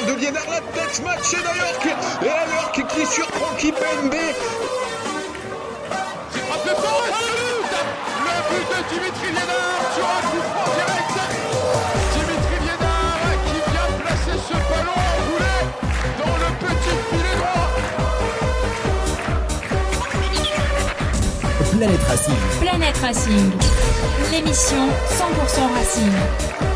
de Liénard, la tête matchée d'Alorc. Et Alorc qui surprend Kipembe. C'est frappé fort Le but de Dimitri Liénard sur un coup franc direct. Dimitri Liénard qui vient placer ce ballon enroulé dans le petit filet droit. Planète Racing. Planète Racing, l'émission 100% Racing.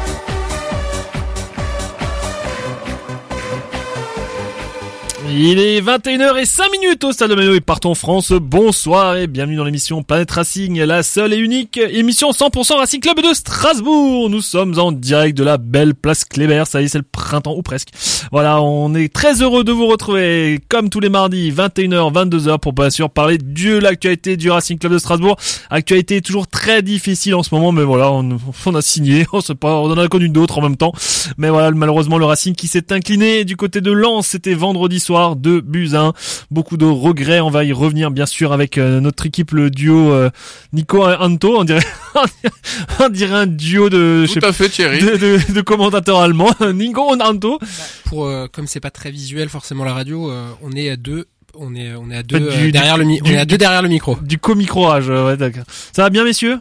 Il est 21h05 minutes au Stade de et partons en France. Bonsoir et bienvenue dans l'émission Planète Racing, la seule et unique émission 100% Racing Club de Strasbourg. Nous sommes en direct de la belle place Kléber. Ça y est, c'est le printemps ou presque. Voilà, on est très heureux de vous retrouver comme tous les mardis 21h, 22h pour bien sûr parler de l'actualité du Racing Club de Strasbourg. Actualité toujours très difficile en ce moment, mais voilà, on, a signé, on pas, on en a connu d'autres en même temps. Mais voilà, malheureusement le Racing qui s'est incliné du côté de Lens, c'était vendredi soir de Buzyn. Beaucoup de regrets, on va y revenir bien sûr avec euh, notre équipe, le duo euh, Nico Anto, on dirait, on dirait un duo de, je sais Tout à fait, Thierry. de, de, de commentateurs allemands, Nico Anto. pour euh, comme c'est pas très visuel forcément la radio, euh, on est à deux, on est on est à deux Du- euh, du- derrière le mi- du- on est à deux derrière le micro. Du co-microage, ouais, d'accord. Ça va bien, messieurs?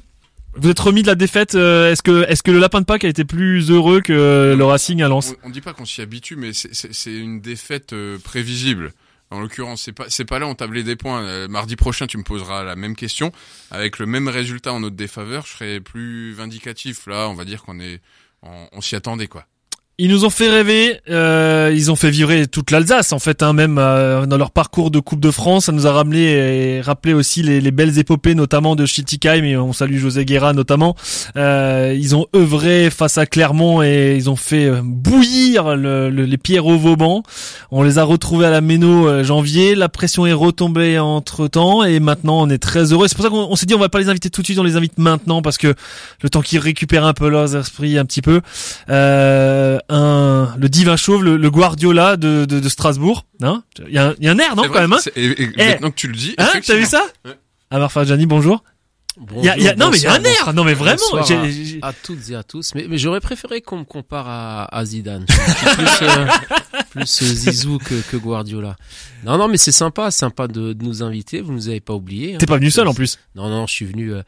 Vous êtes remis de la défaite. euh, est-ce que, est-ce que le Lapin de Pâques a été plus heureux que euh, le Racing à Lens? On, on dit pas qu'on s'y habitue, mais c'est- une défaite euh, prévisible. En l'occurrence, c'est pas c'est pas là on tablait des points. Euh, mardi prochain, tu me poseras la même question avec le même résultat en notre défaveur. Je serai plus vindicatif. Là, on va dire qu'on est on s'y attendait quoi. Ils nous ont fait rêver, euh, ils ont fait vibrer toute l'Alsace en fait, hein, même euh, dans leur parcours de Coupe de France, ça nous a ramené et rappelé aussi les, les belles épopées, notamment de Schittigheim, et on salue José Guerra notamment. Euh, ils ont œuvré face à Clermont et ils ont fait euh, bouillir le- le- les pierres au Vauban. On les a retrouvés à la Méno euh, janvier, la pression est retombée entre temps et maintenant on est très heureux. C'est pour ça qu'on on s'est dit on va pas les inviter tout de suite, on les invite maintenant parce que le temps qu'ils récupèrent un peu leurs esprits un petit peu. Euh, un le divin chauve, le, le Guardiola de, de, de Strasbourg. Hein Il y, a un- il y a un air, non, quand vrai, même hein et- et Eh. maintenant que tu le dis, Hein T'as vu ça Ouais. Amar Farjani, bonjour. Il y a, il y a- non mais il y a un air. Non mais vraiment. J'ai- à- toutes et à tous. Mais, mais j'aurais préféré qu'on me compare à, à Zidane. Plus, euh, plus euh, Zizou que, que Guardiola. Non, non, mais c'est sympa, sympa de, de nous inviter. Vous nous avez pas oublié. hein. T'es pas venu seul en plus. Non, non, je suis venu euh,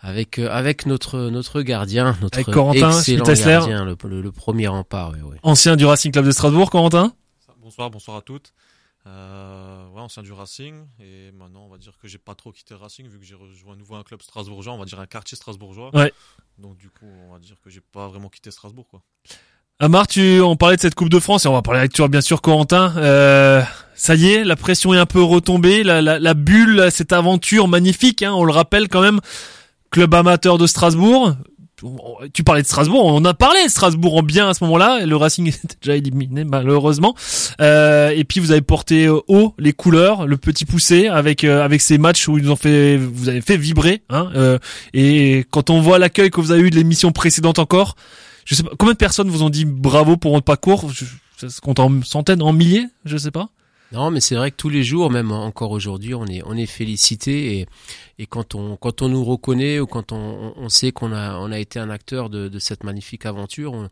avec euh, avec notre notre gardien, notre Avec Corentin excellent gardien, le, le, le premier rempart. Ancien du Racing Club de Strasbourg, Corentin? Bonsoir, bonsoir à toutes. Euh, ouais, ancien du Racing et maintenant on va dire que j'ai pas trop quitté le Racing vu que j'ai rejoint à nouveau un club strasbourgeois, on va dire un quartier strasbourgeois. Ouais. Donc du coup, on va dire que j'ai pas vraiment quitté Strasbourg quoi. Amar, tu, on parlait de cette Coupe de France et on va parler avec toi bien sûr Corentin. Euh, ça y est, la pression est un peu retombée, la, la, la bulle, cette aventure magnifique, hein, on le rappelle quand même, club amateur de Strasbourg. Tu parlais de Strasbourg, on a parlé de Strasbourg en bien à ce moment-là, le Racing était déjà éliminé malheureusement. Euh, et puis vous avez porté haut les couleurs, le petit poussé avec euh, avec ces matchs où ils nous ont fait, vous avez fait vibrer. Hein, euh, et quand on voit l'accueil que vous avez eu de l'émission précédente encore, je sais pas combien de personnes vous ont dit bravo pour votre parcours? Ça se compte en centaines, en milliers, je sais pas. Non, mais c'est vrai que tous les jours, même encore aujourd'hui, on est on est félicité et et quand on quand on nous reconnaît ou quand on, on sait qu'on a on a été un acteur de, de cette magnifique aventure, on,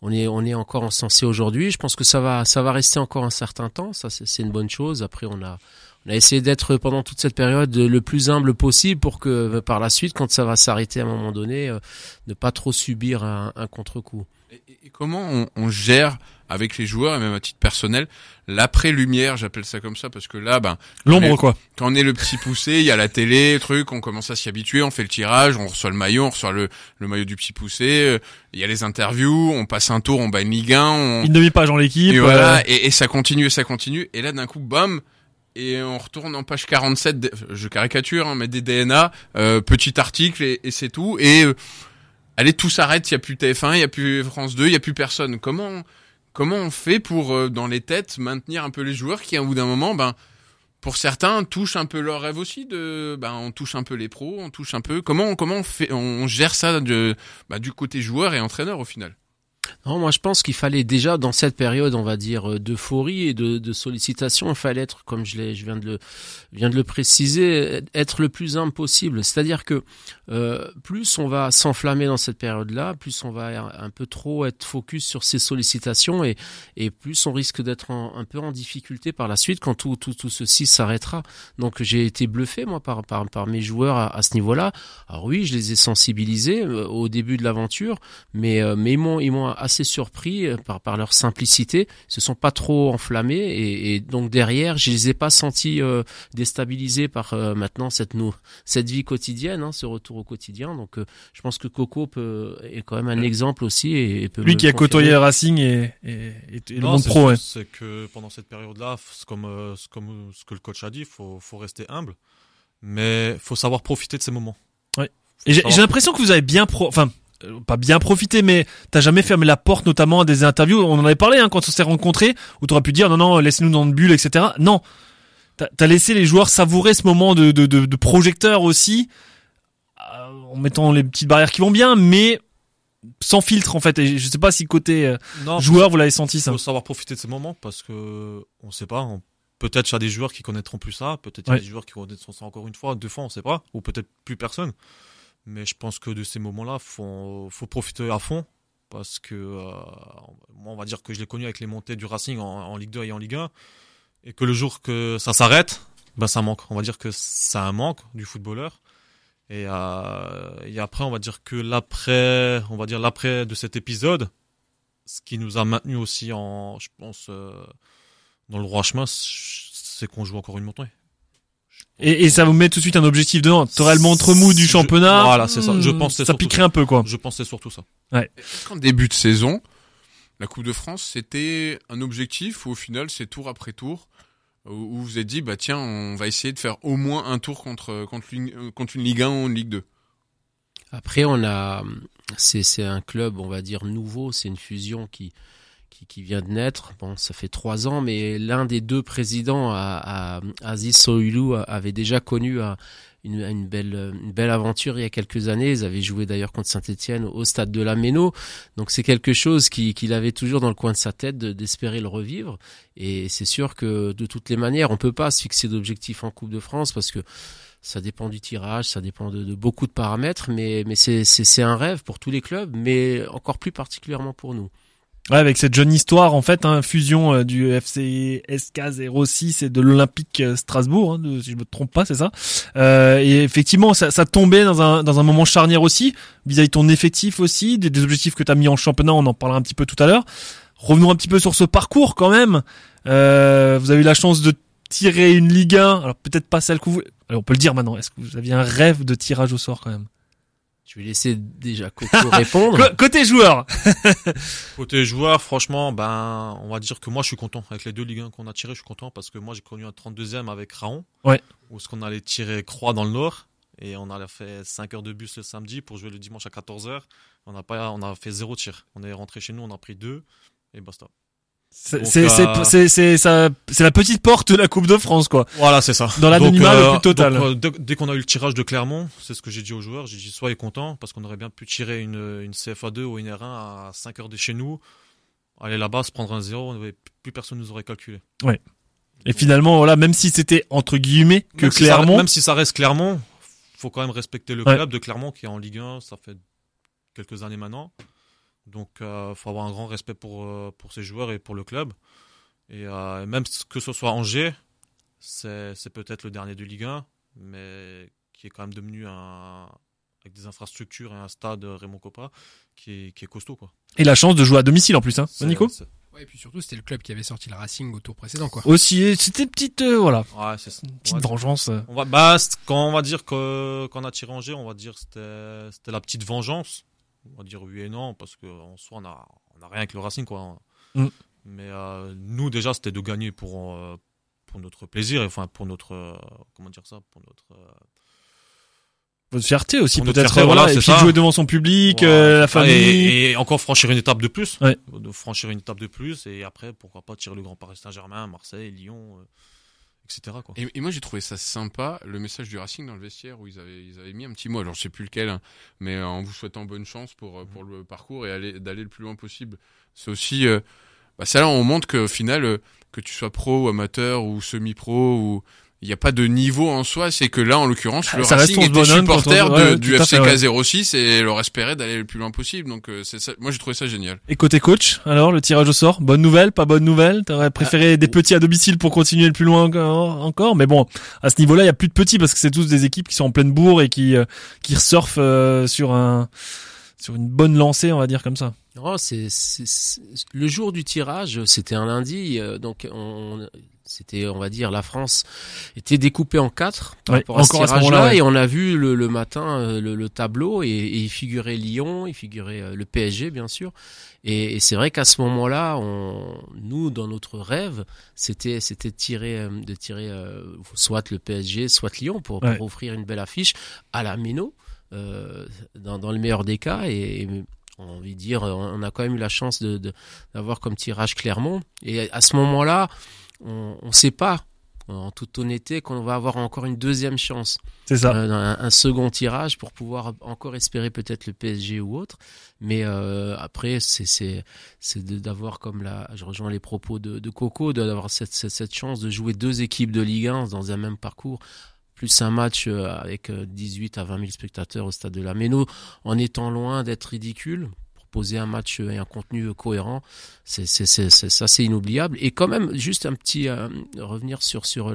on est on est encore encensé aujourd'hui. Je pense que ça va ça va rester encore un certain temps. Ça c'est une bonne chose. Après, on a on a essayé d'être pendant toute cette période le plus humble possible pour que par la suite, quand ça va s'arrêter à un moment donné, euh, ne pas trop subir un, un contre-coup. Et- et comment on, on gère avec les joueurs et même à titre personnel l'après-lumière, j'appelle ça comme ça parce que là, ben L'ombre quoi. quand on est le petit poussé, il y a la télé, truc, on commence à s'y habituer, on fait le tirage, on reçoit le maillot, on reçoit le, le maillot du petit poussé, euh, il y a les interviews, on passe un tour, on bat une Ligue 1, on, Une demi-page en l'équipe. et euh, voilà, et, et ça continue, et ça continue, et là d'un coup, bam, et on retourne en page 47, des- je caricature, hein, mais des DNA, euh, petit article, et, et c'est tout, et euh, allez, tout s'arrête, il y a plus TF1, il y a plus France 2, il y a plus personne. Comment comment on fait pour euh, dans les têtes maintenir un peu les joueurs qui, à bout d'un moment, ben pour certains touchent un peu leur rêve aussi de ben on touche un peu les pros, on touche un peu comment comment on fait on gère ça de bah, du côté joueur et entraîneur au final? Non, moi je pense qu'il fallait déjà dans cette période, on va dire, euh, d'euphorie et de, de, sollicitation, il fallait être, comme je, viens de le préciser, être le plus humble possible. C'est-à-dire que euh, plus on va s'enflammer dans cette période-là, plus on va un peu trop être focus sur ces sollicitations et, plus on risque d'être un peu en difficulté par la suite quand tout, tout, tout ceci s'arrêtera. Donc j'ai été bluffé moi par, mes joueurs à, ce niveau-là. Alors oui, je les ai sensibilisés euh, au début de l'aventure, mais, mais ils m'ont assez surpris euh, par, par leur simplicité, ils se sont pas trop enflammés et, et donc derrière, je les ai pas sentis euh, déstabilisés par euh, maintenant cette nous cette vie quotidienne, hein, ce retour au quotidien. Donc je pense que Coco peut, est quand même un exemple aussi et, peut lui qui a côtoyé Racing et, et, et le monde pro. C'est que pendant cette période-là, comme comme ce que le coach a dit, faut faut rester humble, mais faut savoir profiter de ces moments. Ouais. Et j'ai l'impression que vous avez bien pro, enfin pas bien profité, mais t'as jamais fermé la porte, notamment à des interviews. On en avait parlé hein, quand on s'est rencontrés, où t'aurais pu dire non, non, laissez-nous dans une bulle, etc. Non, t'as as laissé les joueurs savourer ce moment de, de, de, de projecteur aussi, euh, en mettant les petites barrières qui vont bien, mais sans filtre en fait. Et je sais pas si côté euh, joueur vous l'avez senti ça. Faut savoir profiter de ces moments parce que on sait pas. Peut-être il y a des joueurs qui connaîtront plus ça, peut-être il y a des joueurs qui connaîtront ça encore une fois, deux fois, on sait pas, ou peut-être plus personne. Mais je pense que de ces moments-là, faut, faut profiter à fond. Parce que, euh, moi, on va dire que je l'ai connu avec les montées du Racing en, Ligue 2 et en Ligue 1. Et que le jour que ça s'arrête, ben ça manque. On va dire que ça un manque du footballeur. Et, euh, et après, on va dire que l'après, on va dire l'après de cet épisode, ce qui nous a maintenu aussi en, je pense, euh, dans le droit chemin, c'est qu'on joue encore une montée. Et, et, ça vous met tout de suite un objectif dedans. T'aurais le montre mou du championnat. voilà, c'est ça. Je hmm, pense ça piquerait un peu, quoi. Je pensais surtout ça. Ouais. Qu'en début de saison, la Coupe de France, c'était un objectif ou au final, c'est tour après tour où vous vous êtes dit, bah tiens, on va essayer de faire au moins un tour contre contre une, contre une Ligue 1 ou une Ligue 2. Après, on a, c'est c'est un club, on va dire nouveau. C'est une fusion qui qui, vient de naître. Bon, ça fait trois ans, mais l'un des deux présidents, à, à, Aziz Soilou, avait déjà connu une, une, belle, une belle aventure il y a quelques années. Ils avaient joué d'ailleurs contre Saint-Etienne au stade de la Méno. Donc c'est quelque chose qu'il qui avait toujours dans le coin de sa tête d'espérer le revivre. Et c'est sûr que de toutes les manières, on peut pas se fixer d'objectifs en Coupe de France parce que ça dépend du tirage, ça dépend de, de beaucoup de paramètres, mais, mais c'est un rêve pour tous les clubs, mais encore plus particulièrement pour nous. Ouais, avec cette jeune histoire en fait, hein, fusion euh, du FC SK 06 et de l'Olympique euh, Strasbourg, hein, si je me trompe pas, c'est ça. Euh, et effectivement, ça, ça tombait dans un dans un moment charnière aussi, vis-à-vis ton effectif aussi, des, des objectifs que tu as mis en championnat, on en parlera un petit peu tout à l'heure. Revenons un petit peu sur ce parcours quand même. Euh, vous avez eu la chance de tirer une Ligue 1, alors peut-être pas celle que vous... Alors on peut le dire maintenant, est-ce que vous aviez un rêve de tirage au sort quand même? Je vais laisser déjà Coco répondre. Côté joueur. Côté joueur, franchement, ben, on va dire que moi, je suis content. Avec les deux Ligue 1 qu'on a tiré, je suis content parce que moi, j'ai connu un 32e avec Raon. Ouais. Où ce qu'on allait tirer Croix dans le Nord. Et on a fait 5 heures de bus le samedi pour jouer le dimanche à 14h. On a pas, on a fait zéro tir. On est rentré chez nous, on a pris deux et basta. C'est euh, c'est la petite porte de la Coupe de France quoi. Voilà c'est ça. Dans l'anonymat le euh, plus total. Euh, dès qu'on a eu le tirage de Clermont, c'est ce que j'ai dit aux joueurs, j'ai dit soyez contents parce qu'on aurait bien pu tirer une une CFA2 ou une R1 à 5 heures de chez nous, aller là-bas se prendre un zéro, plus personne nous aurait calculé. Ouais. Et finalement voilà même si c'était entre guillemets que Clermont, même si ça reste Clermont, faut quand même respecter le club de Clermont qui est en Ligue 1, ça fait quelques années maintenant. Donc, il euh, faut avoir un grand respect pour, euh, pour ces joueurs et pour le club. Et euh, même que ce soit Angers, c'est peut-être le dernier de Ligue 1, mais qui est quand même devenu un, avec des infrastructures et un stade Raymond Coppa qui est, qui est costaud. Quoi. Et la chance de jouer à domicile en plus, hein, Nico Ouais, et puis surtout, c'était le club qui avait sorti le Racing au tour précédent, quoi. Aussi, c'était une petite, voilà. Ouais, c'est Une petite vengeance. On va, bah, quand on va dire que, qu'on a tiré Angers, on va dire c'était, c'était la petite vengeance on va dire oui et non, parce qu'en soi, on a, on a rien avec le Racing, quoi. Mm. Mais euh, nous, déjà, c'était de gagner pour, euh, pour notre plaisir, enfin, pour notre. Euh, comment dire ça Pour notre. Votre fierté aussi peut-être. voilà, voilà, et c'est puis ça. jouer devant son public, la famille. et, et encore franchir une étape de plus. Ouais. De franchir une étape de plus et après, pourquoi pas tirer le Grand Paris Saint-Germain, Marseille, Lyon, etc. Quoi. Et, et moi j'ai trouvé ça sympa le message du Racing dans le vestiaire où ils avaient ils avaient mis un petit mot alors je sais plus lequel hein, mais euh, en vous souhaitant bonne chance pour euh, pour le parcours et aller d'aller le plus loin possible. C'est aussi euh, bah ça là on montre qu'au final que tu sois pro ou amateur ou semi-pro ou il n'y a pas de niveau en soi, c'est que là en l'occurrence le Ça reste Racing était supporter on- de- ouais, du tout à fait, ouais. FCK 06 et leur espérait d'aller le plus loin possible donc euh, c'est ça moi j'ai trouvé ça génial. Et côté coach, alors le tirage au sort, bonne nouvelle, pas bonne nouvelle? T'aurais préféré des petits à domicile pour continuer le plus loin encore, encore? Mais bon, à ce niveau-là, il y a plus de petits parce que c'est tous des équipes qui sont en pleine bourre et qui euh, qui surfent euh, sur un sur une bonne lancée, on va dire comme ça. Non, c'est, c'est- c'est- le jour du tirage, c'était un lundi, euh, donc on, c'était, on va dire, la France était découpée en quatre par Ouais, rapport à ce tirage-là, ouais. et on a vu le, le matin euh, le, le tableau et, et il figurait Lyon, il figurait euh, le PSG bien sûr, et, et c'est vrai qu'à ce moment-là, on, nous dans notre rêve, c'était, c'était de tirer, euh, de tirer euh, soit le PSG, soit Lyon pour, pour Ouais. offrir une belle affiche à la euh, dans, dans le meilleur des cas et, et on a envie de dire, on a quand même eu la chance de, de- d'avoir comme tirage Clermont. Et à ce moment-là, on ne sait pas, en toute honnêteté, qu'on va avoir encore une deuxième chance, C'est ça. Euh, un, un second tirage pour pouvoir encore espérer peut-être le PSG ou autre. Mais euh, après, c'est d'avoir comme la, je rejoins les propos de, de Coco, d'avoir cette, cette cette chance de jouer deux équipes de Ligue 1 dans un même parcours plus un match euh, avec euh, 18 à 20 000 spectateurs au stade de la Méno, en étant loin d'être ridicule, proposer un match et un contenu cohérent, c'est ça c'est inoubliable. Et quand même juste un petit euh, revenir sur sur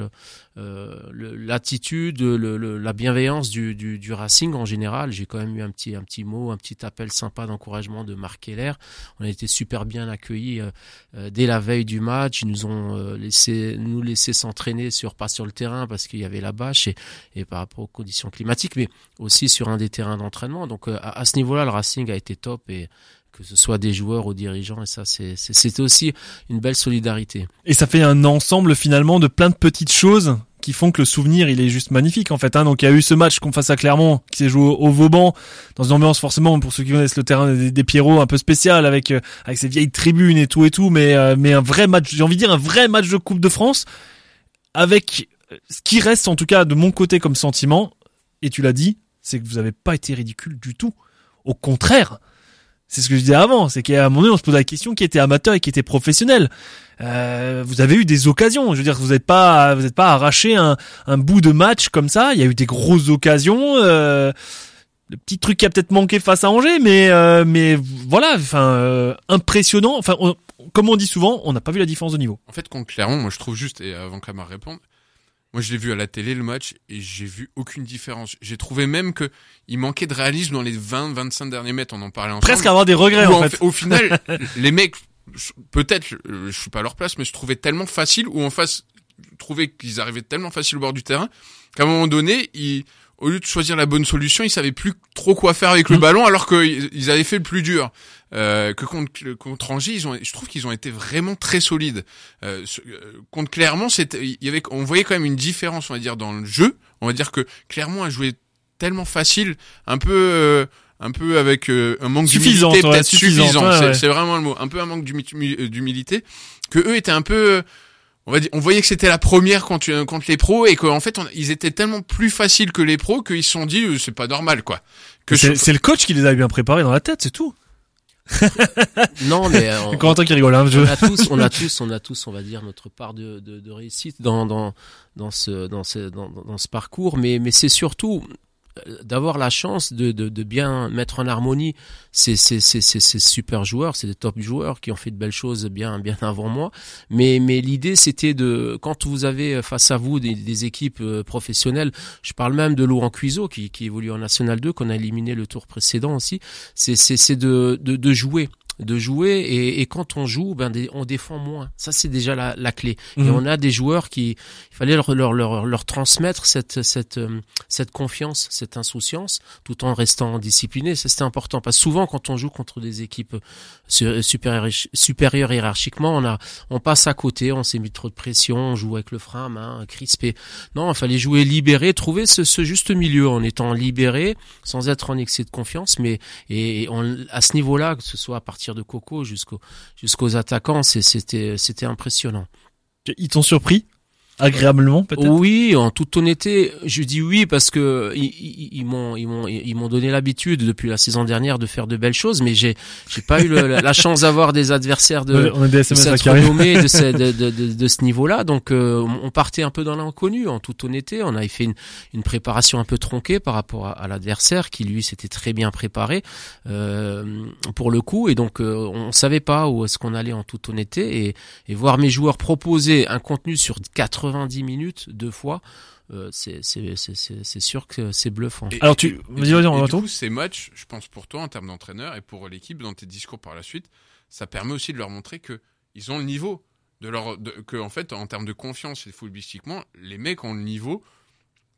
euh, l'attitude, le, le- la bienveillance du, du, du Racing en général. J'ai quand même eu un petit un petit mot, un petit appel sympa d'encouragement de Marc Keller. On a été super bien accueillis euh, euh, dès la veille du match. Ils nous ont laissé nous laisser s'entraîner sur pas sur le terrain parce qu'il y avait la bâche et, et par rapport aux conditions climatiques, mais aussi sur un des terrains d'entraînement. Donc à, à ce niveau-là, le Racing a été top et que ce soit des joueurs aux dirigeants et ça c'était aussi une belle solidarité. Et ça fait un ensemble finalement de plein de petites choses qui font que le souvenir il est juste magnifique en fait. Hein. Donc il y a eu ce match qu'on face à Clermont qui s'est joué au, au Vauban dans une ambiance forcément pour ceux qui connaissent le terrain des, des Pierrots un peu spécial avec euh, avec ces vieilles tribunes et tout et tout, mais euh, mais un vrai match. J'ai envie de dire un vrai match de Coupe de France avec euh, ce qui reste en tout cas de mon côté comme sentiment. Et tu l'as dit, c'est que vous avez pas été ridicule du tout. Au contraire. C'est ce que je disais avant, c'est qu'à un moment donné, on se pose la question qui était amateur et qui était professionnel. Euh, vous avez eu des occasions. Je veux dire, vous n'êtes pas, vous n'êtes pas arraché un, un bout de match comme ça. Il y a eu des grosses occasions. Euh, le petit truc qui a peut-être manqué face à Angers, mais euh, mais voilà, enfin euh, impressionnant. Enfin, on- comme on dit souvent, on n'a pas vu la différence de niveau. En fait, contre Clermont, moi je trouve juste, et avant qu'Amar réponde, moi je l'ai vu à la télé le match et j'ai vu aucune différence. J'ai trouvé même que il manquait de réalisme dans les 20-25 derniers mètres, on en parlait ensemble. Presque avoir des regrets en en fait. Au final, les mecs, peut-être, euh, je suis pas à leur place, mais je trouvais tellement facile, ou en face, trouvais qu'ils arrivaient tellement facile au bord du terrain, qu'à un moment donné, ils, au lieu de choisir la bonne solution, ils savaient plus trop quoi faire avec le Mhm. ballon, alors qu'ils ils avaient fait le plus dur. Euh, que contre, contre Angers, ils ont, je trouve qu'ils ont été vraiment très solides. Euh, euh, contre Clermont, il y avait, on voyait quand même une différence, on va dire, dans le jeu. On va dire que Clermont a joué tellement facile, un peu, euh, un peu avec euh, un manque d'humilité, peut-être suffisant. ouais, c'est, ouais. c'est vraiment le mot, un peu un manque d'humi- d'humilité. Que eux étaient un peu, on va dire, on voyait que c'était la première contre, contre les pros et qu'en fait, on- ils étaient tellement plus faciles que les pros qu'ils se sont dit, euh, c'est pas normal, quoi. Que C'est je- c'est le coach qui les a bien préparés dans la tête, c'est tout. Non mais euh, on- Corentin qui rigole. Hein, je- on a tous, on a tous, on a tous, on va dire notre part de, de, de réussite dans dans dans ce dans ce dans, dans ce parcours, mais mais c'est surtout d'avoir la chance de, de, de bien mettre en harmonie ces, ces, ces, ces, ces super joueurs, des top joueurs qui ont fait de belles choses bien bien avant moi. Mais mais l'idée c'était de quand vous avez face à vous des, des équipes euh, professionnelles, je parle même de Laurent Cuiseau qui, qui évolue en National 2, qu'on a éliminé le tour précédent aussi, c'est de, de de jouer de jouer et, et quand on joue, ben des- on défend moins. Ça c'est déjà la, la clé. Et Mhm. on a des joueurs qui, il fallait leur leur leur, leur transmettre cette cette euh, cette confiance, cette insouciance, tout en restant discipliné. Ça c'était important parce que souvent quand on joue contre des équipes su- supérieures supérieures hiérarchiquement, on a on passe à côté, on s'est mis trop de pression, on joue avec le frein à main, crispé. Non, il fallait jouer libéré, trouver ce, ce juste milieu en étant libéré, sans être en excès de confiance, mais et on- à ce niveau-là, que ce soit à partir de Coco jusqu'au jusqu'aux attaquants, c'était impressionnant. Ils t'ont surpris? Agréablement peut-être? Oui, en toute honnêteté, je dis oui parce que ils, m'ont ils m'ont ils m'ont donné l'habitude depuis la saison dernière de faire de belles choses, mais j'ai j'ai pas eu le- la, la chance d'avoir des adversaires de on de là cette renommée de ce, de, de, de, de ce niveau-là. Donc, euh, on partait un peu dans l'inconnu, en toute honnêteté. On avait fait une, une préparation un peu tronquée par rapport à, à l'adversaire, qui lui s'était très bien préparé euh, pour le coup. Et donc, euh, on savait pas où est-ce qu'on allait en toute honnêteté. Et, et voir mes joueurs proposer un contenu sur 90 minutes deux fois. euh, c'est sûr que c'est bluffant. Et- Alors, tu- vas-y, vas-y, on du coup, ces matchs, je pense pour toi en termes d'entraîneur et pour l'équipe dans tes discours par la suite, ça permet aussi de leur montrer que ils ont le niveau, de leur, de- que en fait en termes de confiance et footballistiquement, les mecs ont le niveau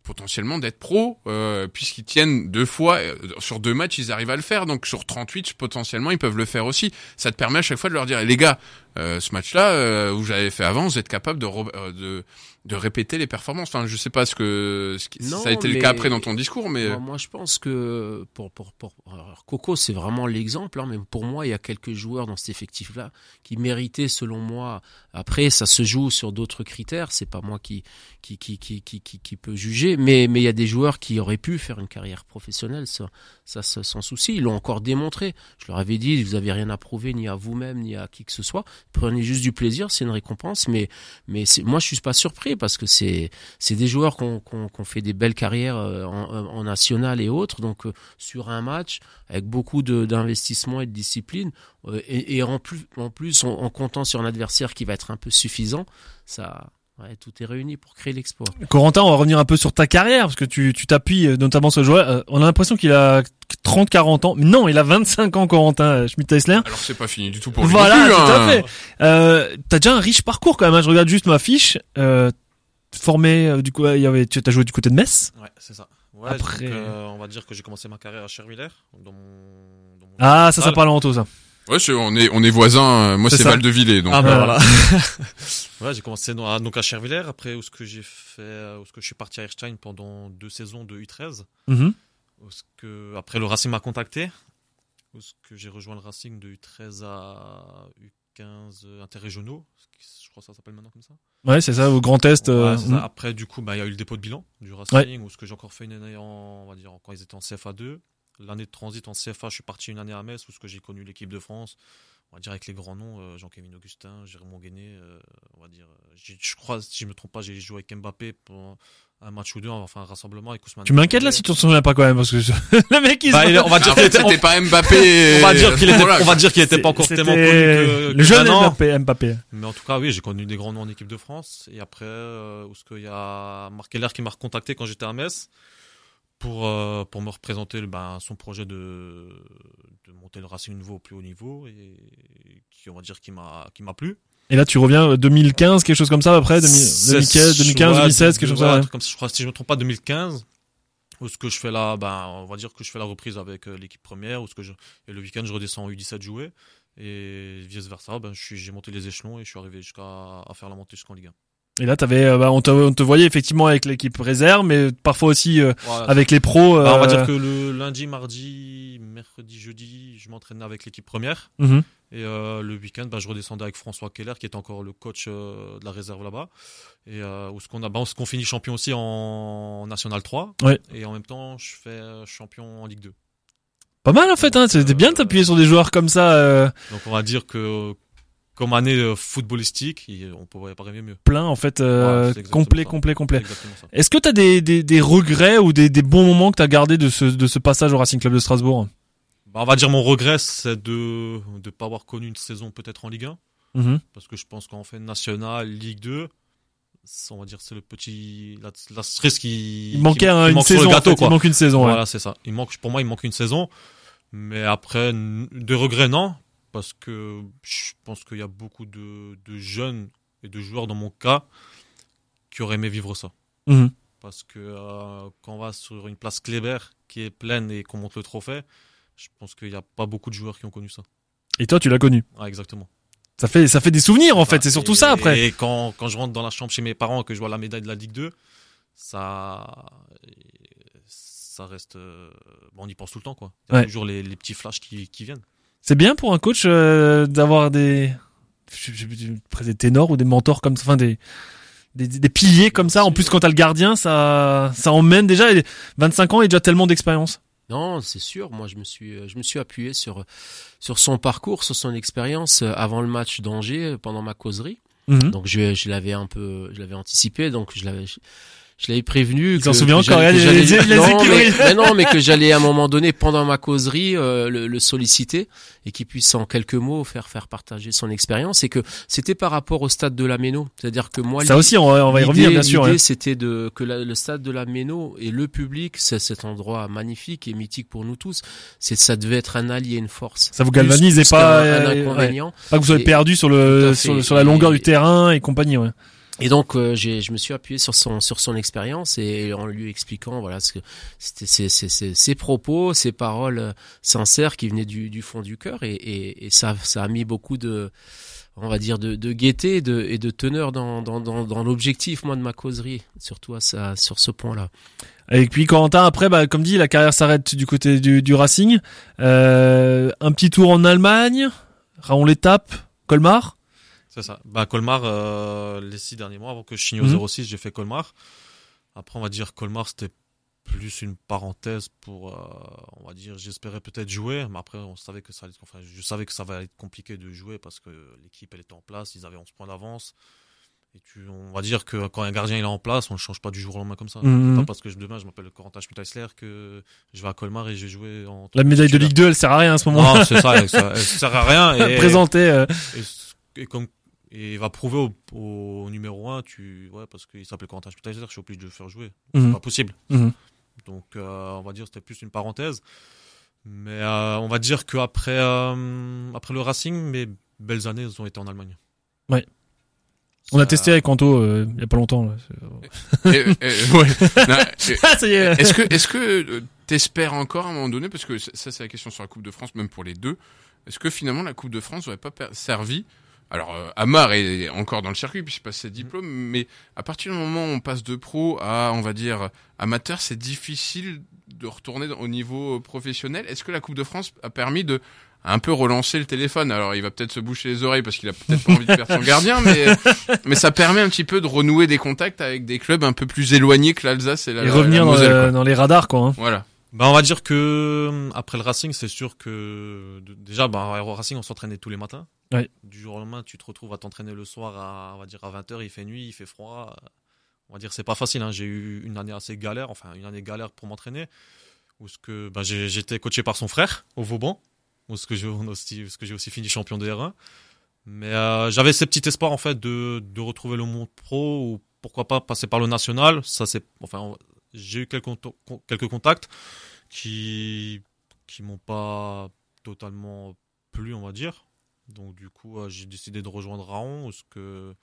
potentiellement d'être pro euh, puisqu'ils tiennent deux fois euh, sur deux matchs ils arrivent à le faire donc sur 38 potentiellement ils peuvent le faire aussi ça te permet à chaque fois de leur dire Eh, les gars euh, ce match là où j'avais fait avant vous êtes capable de, euh, de de répéter les performances enfin je sais pas ce que ce qui, Non, ça a été le cas après dans ton discours mais euh, Moi, moi, je pense que pour pour pour alors, Coco, c'est vraiment l'exemple. Hein, mais pour moi, il y a quelques joueurs dans cet effectif-là qui méritaient, selon moi. Après, ça se joue sur d'autres critères. C'est pas moi qui qui qui qui qui qui, qui peut juger. Mais mais il y a des joueurs qui auraient pu faire une carrière professionnelle. Ça, ça, ça, sans souci. Ils l'ont encore démontré. Je leur avais dit, vous avez rien à prouver ni à vous-même ni à qui que ce soit. Prenez juste du plaisir, c'est une récompense. Mais mais moi, je suis pas surpris parce que c'est des joueurs qui ont, fait des belles carrières euh, en, en national et autres. Donc euh, sur un match avec beaucoup d'investissement et de discipline euh, et, en plus en comptant sur un adversaire qui va être un peu suffisant, ça ouais, tout est réuni pour créer l'exploit. Corentin, on va revenir un peu sur ta carrière parce que tu tu t'appuies euh, notamment sur le joueur. Euh, on a l'impression qu'il a 30 40 ans. Mais non, il a 25 ans Corentin euh, Schmidt-Teisler. alors c'est pas fini du tout pour lui Voilà, plus, tout à hein. fait. Euh, t'as déjà un riche parcours quand même. hein. Je regarde juste ma fiche. Euh, formé du coup, il y avait, tu as joué du côté de Metz. Ouais, c'est ça. Ouais, Après- donc, euh, on va dire que j'ai commencé ma carrière à Chervillers. Dans mon, dans mon Ah, ça, ça parle en tout ça. Ouais, on est on est voisins. euh, Moi, C'est ça. Val-de-Villers, donc Ah bah euh, voilà. ouais, j'ai commencé à- donc à Chervillers. Après, où ce que j'ai fait, euh, où ce que je suis parti à Erstein pendant deux saisons de U13. Mhm. Où ce que après le Racing m'a contacté. Où ce que j'ai rejoint le Racing de U13 à U15 euh, interrégionaux. Je crois que ça s'appelle maintenant comme ça. Ouais, c'est ça, au Grand Est. euh, Ouais, ça. mhm. Après, du coup, bah, il y a eu le dépôt de bilan du Racing, où ce que j'ai encore fait une année en, on va dire, quand ils étaient en CFA2. L'année de transit en CFA, je suis parti une année à Metz, où ce que j'ai connu l'équipe de France. On va dire avec les grands noms, euh, Jean-Kévin Augustin, Jérôme Guéné, euh, on va dire. euh, je crois, si je me trompe pas, j'ai joué avec Mbappé pour un match ou deux, enfin un rassemblement avec Ousmane. Tu m'inquiètes là si tu te souviens pas quand même parce que je- le mec il Bah, se- il est- on va dire qu'il était, on, pas Mbappé. on va dire qu'il était, Voilà, on va dire qu'il était pas encore C'était tellement connu que, le jeune. Mbappé, Mbappé. Mais en tout cas, oui, j'ai connu des grands noms en équipe de France. Et après, euh, où ce qu'il y a Marc Keller qui m'a recontacté quand j'étais à Metz pour, euh, pour me représenter ben, son projet de, de monter le Racing Nouveau au plus haut niveau et qui, on va dire, qui m'a, qui m'a plu. Et là, tu reviens euh, 2015, quelque chose comme ça après, 2000 C'est- 2015, 2015, ouais, 2016, de- quelque chose ouais, comme ça. comme ça. Je crois, si je me trompe pas, 2015. Où ce que je fais là, ben, on va dire que je fais la reprise avec euh, l'équipe première, où ce que je, et le week-end, je redescends en U17 jouer. Et vice versa, ben, j'ai monté les échelons et je suis arrivé jusqu'à à faire la montée jusqu'en Ligue 1. Et là, t'avais, euh, bah, on, te, on te voyait effectivement avec l'équipe réserve, mais parfois aussi euh, Voilà, avec les pros. Bah, on va euh, dire que le lundi, mardi, mercredi, jeudi, je m'entraînais avec l'équipe première. mhm. Et euh, le week-end, bah, je redescendais avec François Keller, qui est encore le coach de la réserve là-bas. Et où ce qu'on a, bah, ce qu'on finit champion aussi en National 3. Ouais. Et en même temps, je fais champion en Ligue 2. Pas mal en fait, hein. C'était bien de t'appuyer sur des joueurs comme ça, Donc on va dire que comme année euh, footballistique, il- on pourrait pas rêver mieux. plein en fait, euh, Ouais, complet, complet, complet. Ça. Est-ce que t'as des, des, des regrets ou des, des bons moments que t'as gardés de ce, de ce passage au Racing Club de Strasbourg? Bah, on va dire mon regret, c'est de ne pas avoir connu une saison peut-être en Ligue 1. Mhm. parce que je pense qu'en fait national Ligue 2 c'est- on va dire c'est le petit la, la cerise qui Il manquait qui- un- qui une manque sur saison, en gâteau fait. il manque une saison. ouais. voilà c'est ça il manque pour moi il manque une saison mais après de regrets non parce que je pense qu'il y a beaucoup de, de jeunes et de joueurs dans mon cas qui auraient aimé vivre ça. Mhm. Parce que euh, quand on va sur une place Kléber qui est pleine et qu'on monte le trophée, je pense qu'il n'y a pas beaucoup de joueurs qui ont connu ça. Et toi, tu l'as connu? Ah, exactement. Ça fait, ça fait des souvenirs en fait. C'est surtout et- ça après. Et quand, quand je rentre dans la chambre chez mes parents et que je vois la médaille de la Ligue 2, ça, ça reste. euh, bon, on y pense tout le temps, quoi. Il y a Ouais. toujours les, les petits flashs qui, qui viennent. C'est bien pour un coach euh, d'avoir des, des ténors ou des mentors comme ça, enfin des, des, des piliers comme ça. En plus, quand t'as le gardien, ça, ça emmène déjà et 25 ans et déjà tellement d'expérience. Non, c'est sûr. Moi, je me suis, je me suis appuyé sur sur son parcours, sur son expérience euh, avant le match d'Angers euh, pendant ma causerie. Mhm. Donc je, je l'avais un peu, je l'avais anticipé, donc je l'avais, je, l'avais prévenu. Il s'en que encore, j'allais- que regarde, j'allais- les- les non, mais, non, mais que j'allais à un moment donné pendant ma causerie euh, le, le solliciter et qu'il puisse en quelques mots faire faire partager son expérience et que c'était par rapport au stade de la Méno, c'est-à-dire que moi Ça aussi, on va, on va y L'idée- revenir bien sûr. L'idée, ouais. c'était de que la- le stade de la Méno et le public, c'est cet endroit magnifique et mythique pour nous tous. C'est ça devait être un allié, une force. Ça vous galvanise et pas, un euh. Pas que vous soyez perdu sur le, sur, sur la longueur Et- du terrain et compagnie. Ouais. Et donc euh, je me suis appuyé sur son sur son expérience et en lui expliquant voilà ce que c'était ses, ses, propos, ses paroles euh, sincères qui venaient du, du fond du cœur et, et, et ça ça a mis beaucoup de on va dire de, de gaieté et de, et de teneur dans, dans, dans, dans l'objectif moi de ma causerie surtout à ça, sur ce point là. Et puis Corentin, après, bah, comme dit, la carrière s'arrête du côté du, du Racing. Euh, un petit tour en Allemagne, on l'étape, Colmar. C'est ça. Bah, Colmar, euh, les six derniers mois, avant que je signe au Mhm. 06, j'ai fait Colmar. Après, on va dire Colmar, c'était plus une parenthèse pour, euh, on va dire, j'espérais peut-être jouer, mais après, on savait que ça allait être, enfin, je savais que ça va être compliqué de jouer parce que l'équipe, elle était en place, ils avaient 11 points d'avance. Et tu, on va dire que quand un gardien il est en place, on ne change pas du jour au lendemain comme ça. Mhm. C'est pas parce que je- demain je m'appelle Corentin Schmittelsler que je vais à Colmar et je vais jouer en. La médaille de Ligue 2, elle sert à rien à ce moment. Non, c'est ça, elle, ça- elle sert à rien. Et, Présenter. euh, et, et comme et il va prouver au, au numéro 1 tu ouais parce qu'il s'appelle Corentin Schmittelsler je suis obligé de le faire jouer Mhm. c'est pas possible Mhm. donc euh, on va dire c'était plus une parenthèse mais euh, on va dire que après euh, après le Racing mes belles années elles ont été en Allemagne Ouais. On a testé avec Anto euh, il y a pas longtemps. Là. Ouais. Ah, est. Est-ce que, est-ce que t'espères encore à un moment donné, parce que ça ça, c'est la question sur la Coupe de France, même pour les deux, est-ce que finalement la Coupe de France n'aurait pas servi alors euh, Amar est encore dans le circuit puisqu'il passe ses diplômes, mais à partir du moment où on passe de pro à on va dire amateur, c'est difficile de retourner au niveau professionnel. Est-ce que la Coupe de France a permis de un peu relancer le téléphone? Alors il va peut-être se boucher les oreilles parce qu'il a peut-être pas envie de perdre son gardien, mais mais ça permet un petit peu de renouer des contacts avec des clubs un peu plus éloignés que l'Alsace et la, Et revenir la dans, le- dans les radars, quoi. hein. Voilà. Bah on va dire que euh, après le Racing c'est sûr que déjà bah au Racing on s'entraînait tous les matins Ouais. du jour au lendemain tu te retrouves à t'entraîner le soir à on va dire à 20h il fait nuit il fait froid on va dire c'est pas facile hein. j'ai eu une année assez galère enfin une année galère pour m'entraîner où ce que j'ai- j'étais coaché par son frère au Vauban où ce que j'ai on a aussi où ce que j'ai aussi fini champion de R1 mais euh, j'avais ces petits espoirs en fait de, de retrouver le monde pro ou pourquoi pas passer par le national ça c'est enfin j'ai eu quelques, contacts qui qui m'ont pas totalement plu on va dire. Donc du coup euh, j'ai décidé de rejoindre Raon où ce que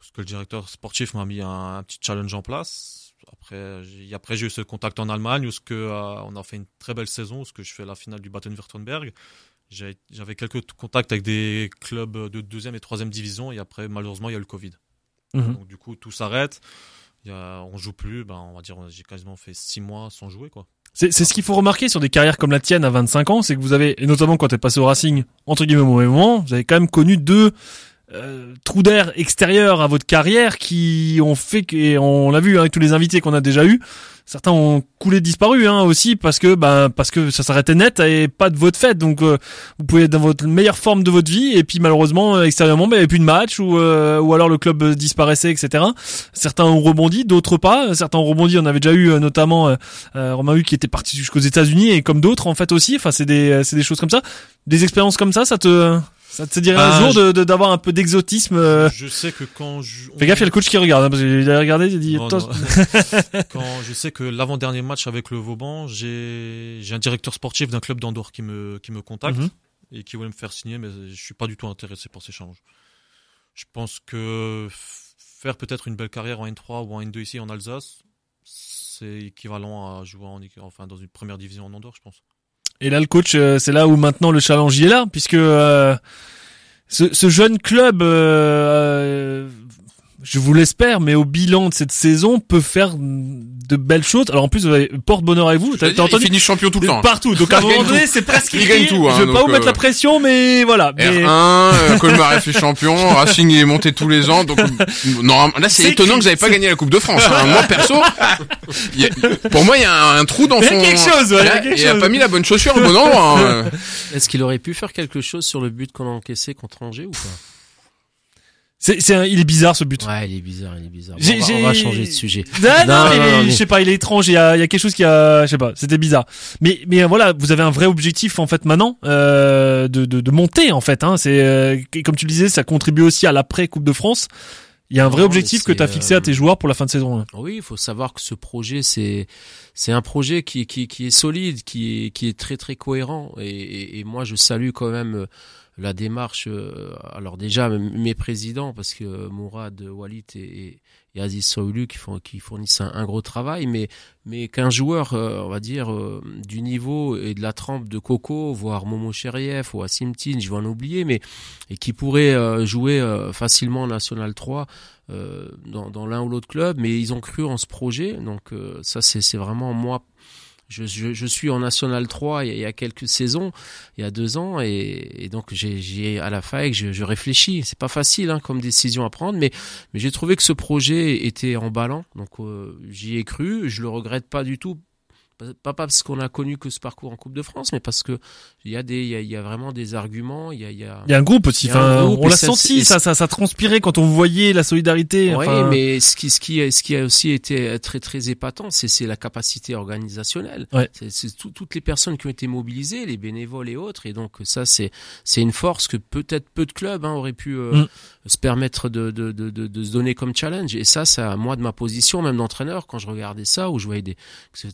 où ce que le directeur sportif m'a mis un, un petit challenge en place. Après j'ai après j'ai eu ce contact en Allemagne où ce que euh, on a fait une très belle saison où ce que je fais la finale du Baden-Württemberg j'avais quelques contacts avec des clubs de deuxième et troisième division et après malheureusement il y a eu le Covid. Mhm. donc du coup tout s'arrête on joue plus ben on va dire j'ai quasiment fait six mois sans jouer quoi. C'est ce qu'il faut remarquer sur des carrières comme la tienne à 25 ans, c'est que vous avez, et notamment quand t'es passé au Racing, entre guillemets au mauvais moment, vous avez quand même connu deux euh, trous d'air extérieurs à votre carrière qui ont fait et on l'a vu avec tous les invités qu'on a déjà eu, certains ont coulé disparu hein, aussi parce que ben parce que ça s'arrêtait net et pas de votre fête, donc euh, vous pouvez être dans votre meilleure forme de votre vie et puis malheureusement euh, extérieurement ben, il n'y avait plus de match ou euh, ou alors le club euh, disparaissait etc. Certains ont rebondi, d'autres pas. Certains ont rebondi. On avait déjà eu euh, notamment euh, Romain Hugues qui était parti jusqu'aux États-Unis et comme d'autres en fait aussi. Enfin, c'est des c'est des choses comme ça, des expériences comme ça. Ça te ça te dirait un Ben, jour de d'avoir un peu d'exotisme. euh, je sais que quand je Fais gaffe, il y a le coach qui regarde hein, parce qu'il a regardé, il a dit non. quand je sais que l'avant-dernier match avec le Vauban, j'ai j'ai un directeur sportif d'un club d'Andorre qui me qui me contacte Mhm. et qui voulaient me faire signer, mais je suis pas du tout intéressé par ces échange. Je pense que faire peut-être une belle carrière en N3 ou en N2 ici en Alsace, c'est équivalent à jouer en, enfin, dans une première division en Andorre, je pense. Et là, le coach, euh, c'est là où maintenant le challenge y est là, puisque euh, ce, jeune club euh, je vous l'espère, mais au bilan de cette saison, peut faire de belles choses. Alors en plus, porte bonheur avec vous. T'as entendu Il finit champion tout le temps. Partout. Donc à un moment donné, c'est presque. Il gagne tout. Hein, je vais pas vous mettre la euh, pression, mais voilà. R1, euh, Colmar est fait champion, Racing est monté tous les ans. Donc non, là c'est étonnant que vous avez pas gagné la Coupe de France. Hein. Moi perso, pour moi il y a un, trou dans son. Il y a quelque chose. il, a, pas mis la bonne chaussure au bon endroit. Hein. Est-ce qu'il aurait pu faire quelque chose sur le but qu'on a encaissé contre Angers ou pas? C'est, c'est il est bizarre ce but. Ouais, il est bizarre, il est bizarre. on, va, changer de sujet. Non, non, je sais pas, il est étrange. Il y a, il y a quelque chose qui a, je sais pas, c'était bizarre. Mais, mais voilà, vous avez un vrai objectif en fait maintenant euh, de, de, de monter en fait. Hein. C'est euh, comme tu le disais, ça contribue aussi à l'après Coupe de France. Il y a un vrai objectif que tu as fixé à tes euh, joueurs pour la fin de saison. Hein. Oui, il faut savoir que ce projet, c'est c'est un projet qui, qui, qui est solide, qui est, qui est très très cohérent. Et, et, et moi, je salue quand même la démarche, euh, alors déjà mes présidents, parce que Mourad, Walid et, et Aziz Soulu qui, font, qui fournissent un, gros travail, mais, mais qu'un joueur, euh, on va dire, euh, du niveau et de la trempe de Coco, voire Momo Cheriev ou Assim Tin, je vais en oublier, mais et qui pourrait jouer facilement en National 3 dans, dans l'un ou l'autre club, mais ils ont cru en ce projet, donc ça c'est vraiment moi je, je, suis en National 3 il y a quelques saisons, il y a deux ans, et, et donc j'ai à la fac, je, je réfléchis. C'est pas facile hein, comme décision à prendre, mais, mais j'ai trouvé que ce projet était emballant, donc euh, j'y ai cru. Je le regrette pas du tout pas parce qu'on a connu que ce parcours en Coupe de France, mais parce que il y a des, il y a, vraiment des arguments. Il y a, il y a, il y a un groupe aussi. Enfin, on l'a senti, ça, ça, ça transpirait quand on voyait la solidarité. Oui, mais ce qui, ce qui, ce qui a aussi été très, très épatant, c'est, c'est la capacité organisationnelle. Ouais. C'est, toutes les personnes qui ont été mobilisées, les bénévoles et autres, et donc ça, c'est, c'est une force que peut-être peu de clubs hein, auraient pu euh, mm. Se permettre de, de, de, de, de se donner comme challenge. Et ça, ça, moi, de ma position, même d'entraîneur, quand je regardais ça, où je voyais des,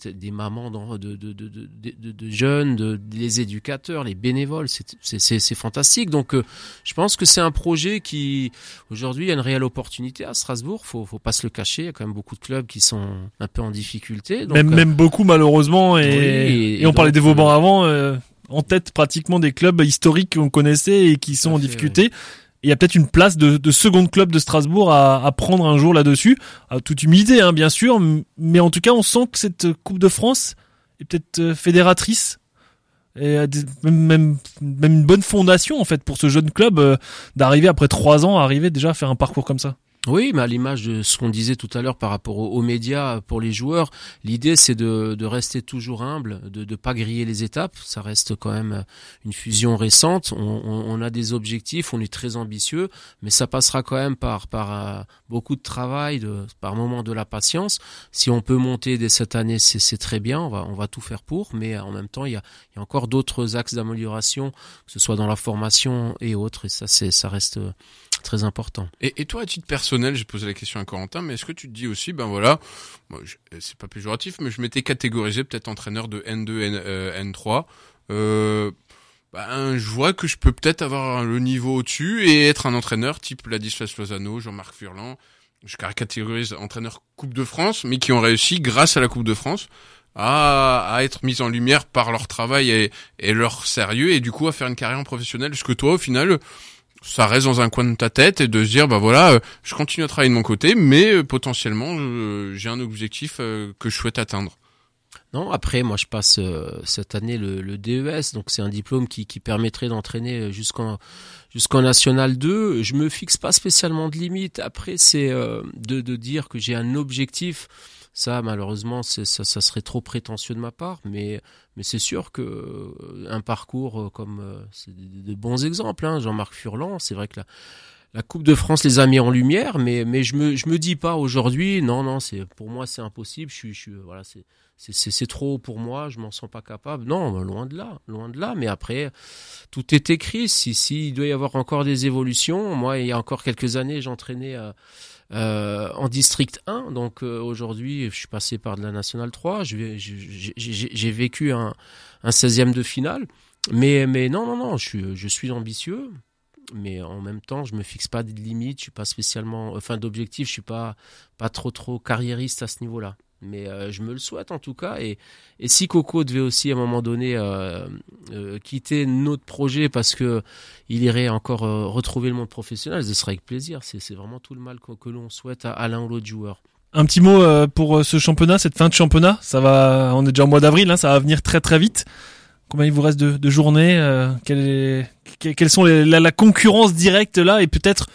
des mamans de, de, de, de, jeunes, de, les éducateurs, les bénévoles, c'est fantastique. Donc euh, je pense que c'est un projet qui, aujourd'hui, a une réelle opportunité à Strasbourg, faut, faut pas se le cacher, il y a quand même beaucoup de clubs qui sont un peu en difficulté. même, euh, même beaucoup malheureusement, et, et, on parlait des Vauban euh, avant, en tête pratiquement des clubs historiques qu'on connaissait et qui sont en difficulté il y a peut-être une place de, seconde club de Strasbourg à, prendre un jour là-dessus, à toute humilité hein, bien sûr, mais en tout cas on sent que cette Coupe de France est peut-être euh, fédératrice et même, même une bonne fondation en fait pour ce jeune club euh, d'arriver après trois ans à arriver déjà à faire un parcours comme ça. Oui, mais à l'image de ce qu'on disait tout à l'heure par rapport aux, médias pour les joueurs, l'idée c'est de, de, rester toujours humble, de ne pas griller les étapes. Ça reste quand même une fusion récente. On, on, a des objectifs, on est très ambitieux, mais ça passera quand même par, par euh, beaucoup de travail, de, par moment de la patience. Si on peut monter dès cette année, c'est très bien. On va, on va tout faire pour, mais en même temps, il y a, il y a encore d'autres axes d'amélioration, que ce soit dans la formation et autres. Et ça, ça reste très important. Et, et toi, à titre personnel, j'ai posé la question à Corentin, mais est-ce que tu te dis aussi, ben voilà, c'est pas péjoratif, mais je m'étais catégorisé peut-être entraîneur de N2, N, 3 euh, ben, je vois que je peux peut-être avoir le niveau au-dessus et être un entraîneur type Ladislas Lozano, Jean-Marc Furlan. Je catégorise entraîneur Coupe de France, mais qui ont réussi, grâce à la Coupe de France, à, être mis en lumière par leur travail et, leur sérieux, et du coup à faire une carrière professionnelle. Est-ce que toi, au final, ça reste dans un coin de ta tête et de se dire bah voilà euh, je continue à travailler de mon côté mais euh, potentiellement j'ai un objectif euh, que je souhaite atteindre. Non après moi je passe cette année le, DES donc c'est un diplôme qui, qui permettrait d'entraîner jusqu'en jusqu'en national 2 je me fixe pas spécialement de limite après c'est de, de dire que j'ai un objectif ça, malheureusement, ça, ça serait trop prétentieux de ma part, mais, mais c'est sûr que euh, un parcours euh, comme euh, c'est de, bons exemples. Hein, Jean-Marc Furlan, c'est vrai que la, la Coupe de France les a mis en lumière, mais, mais je me, je me dis pas aujourd'hui, non, non, c'est pour moi c'est impossible. Je suis, voilà, c'est c'est trop pour moi, je m'en sens pas capable. Non, loin de là, loin de là. Mais après, tout est écrit. Si, si doit y avoir encore des évolutions, moi, il y a encore quelques années, j'entraînais. Euh, euh, en district 1. Donc euh, aujourd'hui, je suis passé par de la nationale 3. J'ai vécu un, un 16e de finale. mais, non, non, non, je suis, ambitieux. Mais en même temps, je me fixe pas de limites. Je suis pas spécialement, enfin, d'objectifs. Je suis pas, pas trop, trop carriériste à ce niveau-là. Mais euh, je me le souhaite en tout cas. Et, si Coco devait aussi à un moment donné euh, euh, quitter notre projet parce que il irait encore retrouver le monde professionnel, ce serait avec plaisir. C'est vraiment tout le mal que, l'on souhaite à, à l'un ou l'autre joueur. Un petit mot pour ce championnat, cette fin de championnat. Ça va, on est déjà au mois d'avril, hein, ça va venir très très vite. Combien il vous reste de, de journées quelle est- sont la, la concurrence directe là et peut-être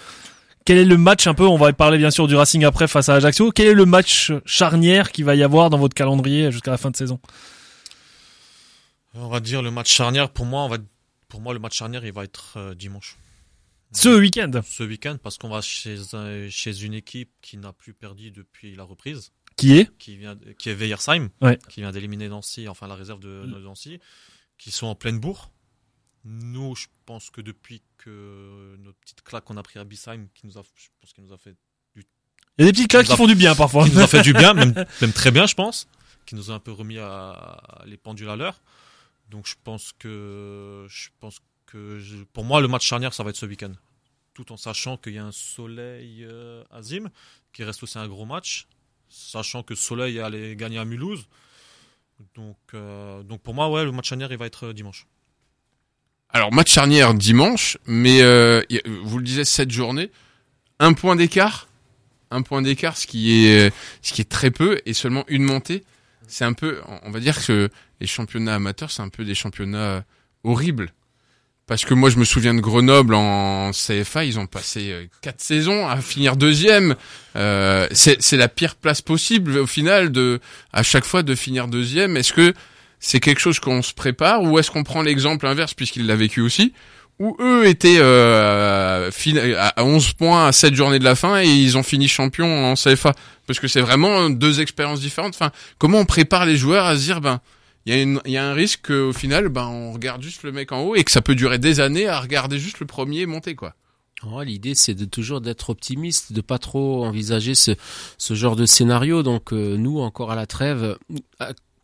quel est le match un peu On va parler bien sûr du Racing après face à Ajaccio. Quel est le match charnière qu'il va y avoir dans votre calendrier jusqu'à la fin de saison On va dire le match charnière, pour moi, on va, pour moi, le match charnière, il va être euh, dimanche. Ce week-end. Ce week-end, parce qu'on va chez, un- chez une équipe qui n'a plus perdu depuis la reprise, Qui est qui, vient, qui est Veyersheim, Ouais. qui vient d'éliminer Nancy, enfin la réserve de, de Nancy, qui sont en pleine bourre. Nous, je pense que depuis que notre petite claque qu'on a pris à Bissheim, qui nous a, je pense qu'il nous a fait Il y a des petites claques qui font du bien parfois. qui nous a fait du bien, même, même très bien, je pense, qui nous a un peu remis à, à les pendules à l'heure. Donc je pense que, je pense que, je- pour moi, le match charnière, ça va être ce week-end, tout en sachant qu'il y a un Soleil euh, Azim, qui reste aussi un gros match, sachant que Soleil allait gagner à Mulhouse. Donc, euh, donc pour moi, ouais, le match charnière, il va être euh, dimanche. Alors match charnière dimanche, mais euh, vous le disiez cette journée, un point d'écart, un point d'écart, ce qui est ce qui est très peu et seulement une montée. C'est un peu, on va dire que les championnats amateurs, c'est un peu des championnats horribles. Parce que moi, je me souviens de Grenoble en CFA, ils ont passé euh, quatre saisons à finir deuxième. Euh, c'est c'est la pire place possible au final de à chaque fois de finir deuxième. Est-ce que c'est quelque chose qu'on se prépare ou est-ce qu'on prend l'exemple inverse puisqu'il l'a vécu aussi où eux étaient euh, à 11 points à 7 journées de la fin et ils ont fini champions en CFA parce que c'est vraiment deux expériences différentes. Enfin, comment on prépare les joueurs à se dire ben il y y a un risque qu'au final ben on regarde juste le mec en haut et que ça peut durer des années à regarder juste le premier monter quoi. Oh, L'idée, c'est de toujours d'être optimiste, de pas trop envisager ce, ce genre de scénario. Donc euh, nous, encore à la trêve,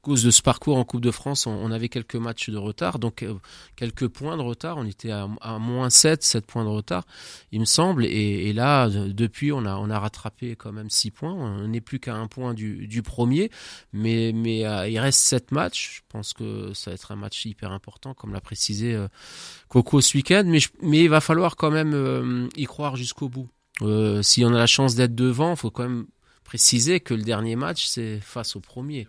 cause de ce parcours en Coupe de France, on, avait quelques matchs de retard, donc euh, quelques points de retard. On était à, moins 7, 7 points de retard, il me semble. Et, là, de- depuis, on a, rattrapé quand même 6 points. On n'est plus qu'à un point du, premier, mais, euh, il reste 7 matchs. Je pense que ça va être un match hyper important, comme l'a précisé euh, Coco ce week-end, mais, mais il va falloir quand même y croire jusqu'au bout. Si on a la chance d'être devant, il faut quand même préciser que le dernier match, c'est face au premier.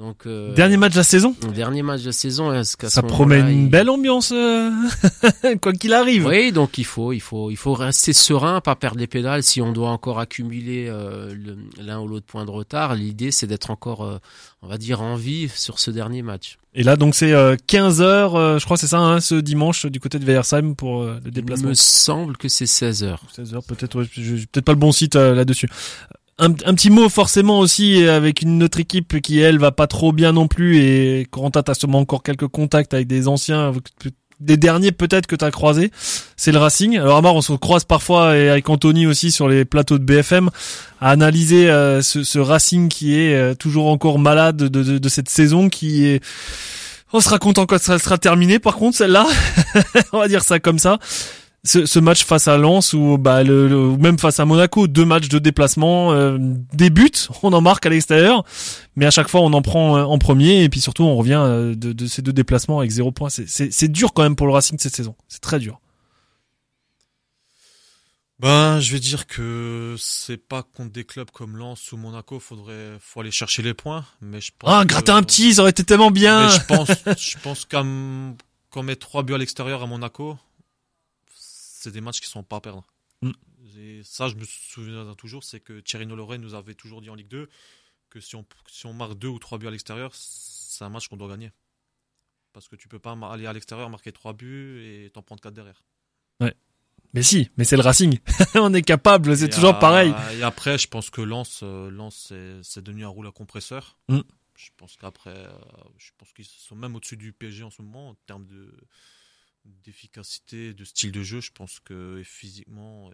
Donc, euh, Dernier match de la saison. dernier match de la saison, est-ce qu'à Ça promet une il- belle ambiance, euh, quoi qu'il arrive. Oui, donc il faut, il faut, il faut rester serein, pas perdre les pédales. Si on doit encore accumuler euh, l'un ou l'autre point de retard, l'idée c'est d'être encore, euh, on va dire, en vie sur ce dernier match. Et là, donc c'est 15 heures, euh, je crois, que c'est ça, hein, ce dimanche du côté de Veyersheim pour euh, le Il déplacement. me semble que c'est 16 heures. 16 heures, peut-être, ouais, peut-être pas le bon site euh, là-dessus. Un, petit mot forcément aussi avec une autre équipe qui elle va pas trop bien non plus et Corentin t'as sûrement encore quelques contacts avec des anciens, des derniers peut-être que t'as croisés, c'est le Racing. Alors Amar, on se croise parfois et avec Anthony aussi sur les plateaux de BFM à analyser euh, ce, ce Racing qui est euh, toujours encore malade de, de, de cette saison qui est on sera content quand ça sera terminé. Par contre, celle-là, on va dire ça comme ça. Ce, ce match face à Lens ou bah le, le- même face à Monaco, deux matchs de déplacement, euh, des buts, on en marque à l'extérieur, mais à chaque fois on en prend euh, en premier et puis surtout on revient euh, de, de ces deux déplacements avec zéro point. C'est- dur quand même pour le Racing cette saison. C'est très dur. Ben, je vais dire que c'est pas contre des clubs comme Lens ou Monaco, faudrait, faut aller chercher les points, mais je pense Ah, gratter un petit, ça aurait été tellement bien. Mais je pense, je pense qu'à m- qu'on met trois buts à l'extérieur à Monaco, c'est des matchs qui sont pas à perdre. Mm. Et ça, je me souviens toujours, c'est que Thierry Noloret nous avait toujours dit en Ligue 2 que si on, si on marque deux ou trois buts à l'extérieur, c'est un match qu'on doit gagner. Parce que tu peux pas aller à l'extérieur, marquer trois buts et t'en prendre quatre derrière. Mais si, mais c'est le Racing. on est capable, c'est toujours à- pareil. Et après, je pense que Lens, euh, Lens c'est- c'est devenu un rouleau à compresseur. Mm. Je pense qu'après, euh, je pense qu'ils sont même au-dessus du PSG en ce moment en termes de d'efficacité, de style de jeu. Je pense que physiquement,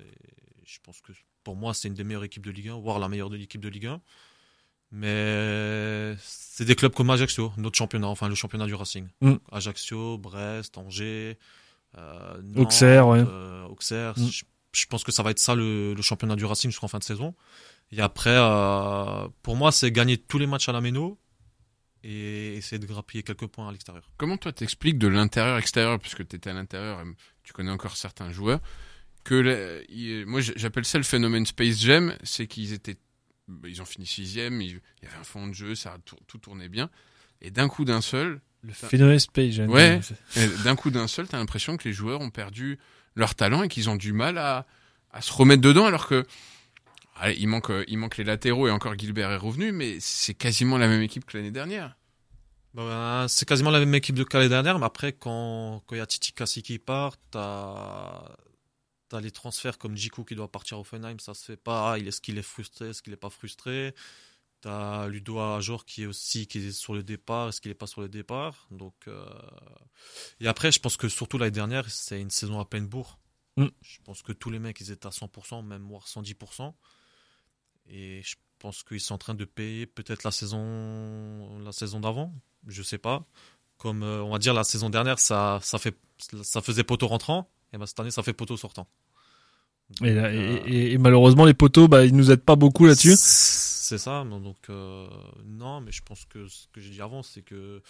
je pense que pour moi, c'est une des meilleures équipes de Ligue 1, voire la meilleure de l'équipe de Ligue 1. Mais c'est des clubs comme Ajaccio, notre championnat, enfin le championnat du Racing. Mm. Ajaccio, Brest, Angers, euh, Nantes, Auxerre, ouais. euh, Auxerre. Mm. Je, je pense que ça va être ça le, le championnat du Racing jusqu'en fin de saison. Et après, euh, pour moi, c'est gagner tous les matchs à la Méno et essayer de grappiller quelques points à l'extérieur. Comment toi t'expliques de l'intérieur-extérieur, puisque tu étais à l'intérieur, et tu connais encore certains joueurs, que la- il- moi j'appelle ça le phénomène Space Jam, c'est qu'ils étaient, bah, ils ont fini sixième, il il y avait un fond de jeu, ça a tout, tout tournait bien, et d'un coup d'un seul, Le phénomène Space Jam. Ouais. d'un coup d'un seul, t'as l'impression que les joueurs ont perdu leur talent et qu'ils ont du mal à, à se remettre dedans, alors que allez, il manque, euh, il manque les latéraux et encore Gilbert est revenu, mais c'est quasiment la même équipe que l'année dernière. Ben, c'est quasiment la même équipe de que l'année dernière, mais après, quand il y a Titi Kassi qui part, t'as as les transferts comme Jiku qui doit partir à Offenheim, ça se fait pas. Il est-ce qu'il est frustré, est-ce qu'il est pas frustré? T'as Ludo Ajor qui est aussi qui est sur le départ, est-ce qu'il est pas sur le départ? Donc euh, et après, je pense que surtout l'année dernière, c'est une saison à peine bourre. Mm. Je pense que tous les mecs ils étaient à 100%, même voire 110%. Et je pense qu'ils sont en train de payer peut-être la saison, la saison d'avant. Je sais pas. Comme euh, on va dire la saison dernière, ça, ça fait, ça faisait poteau rentrant. Et ben cette année, ça fait poteau sortant. Et, là- euh, et- et malheureusement, les poteaux, bah, ils nous aident pas beaucoup là-dessus. C'est ça. Donc euh, non, mais je pense que ce que j'ai dit avant, c'est que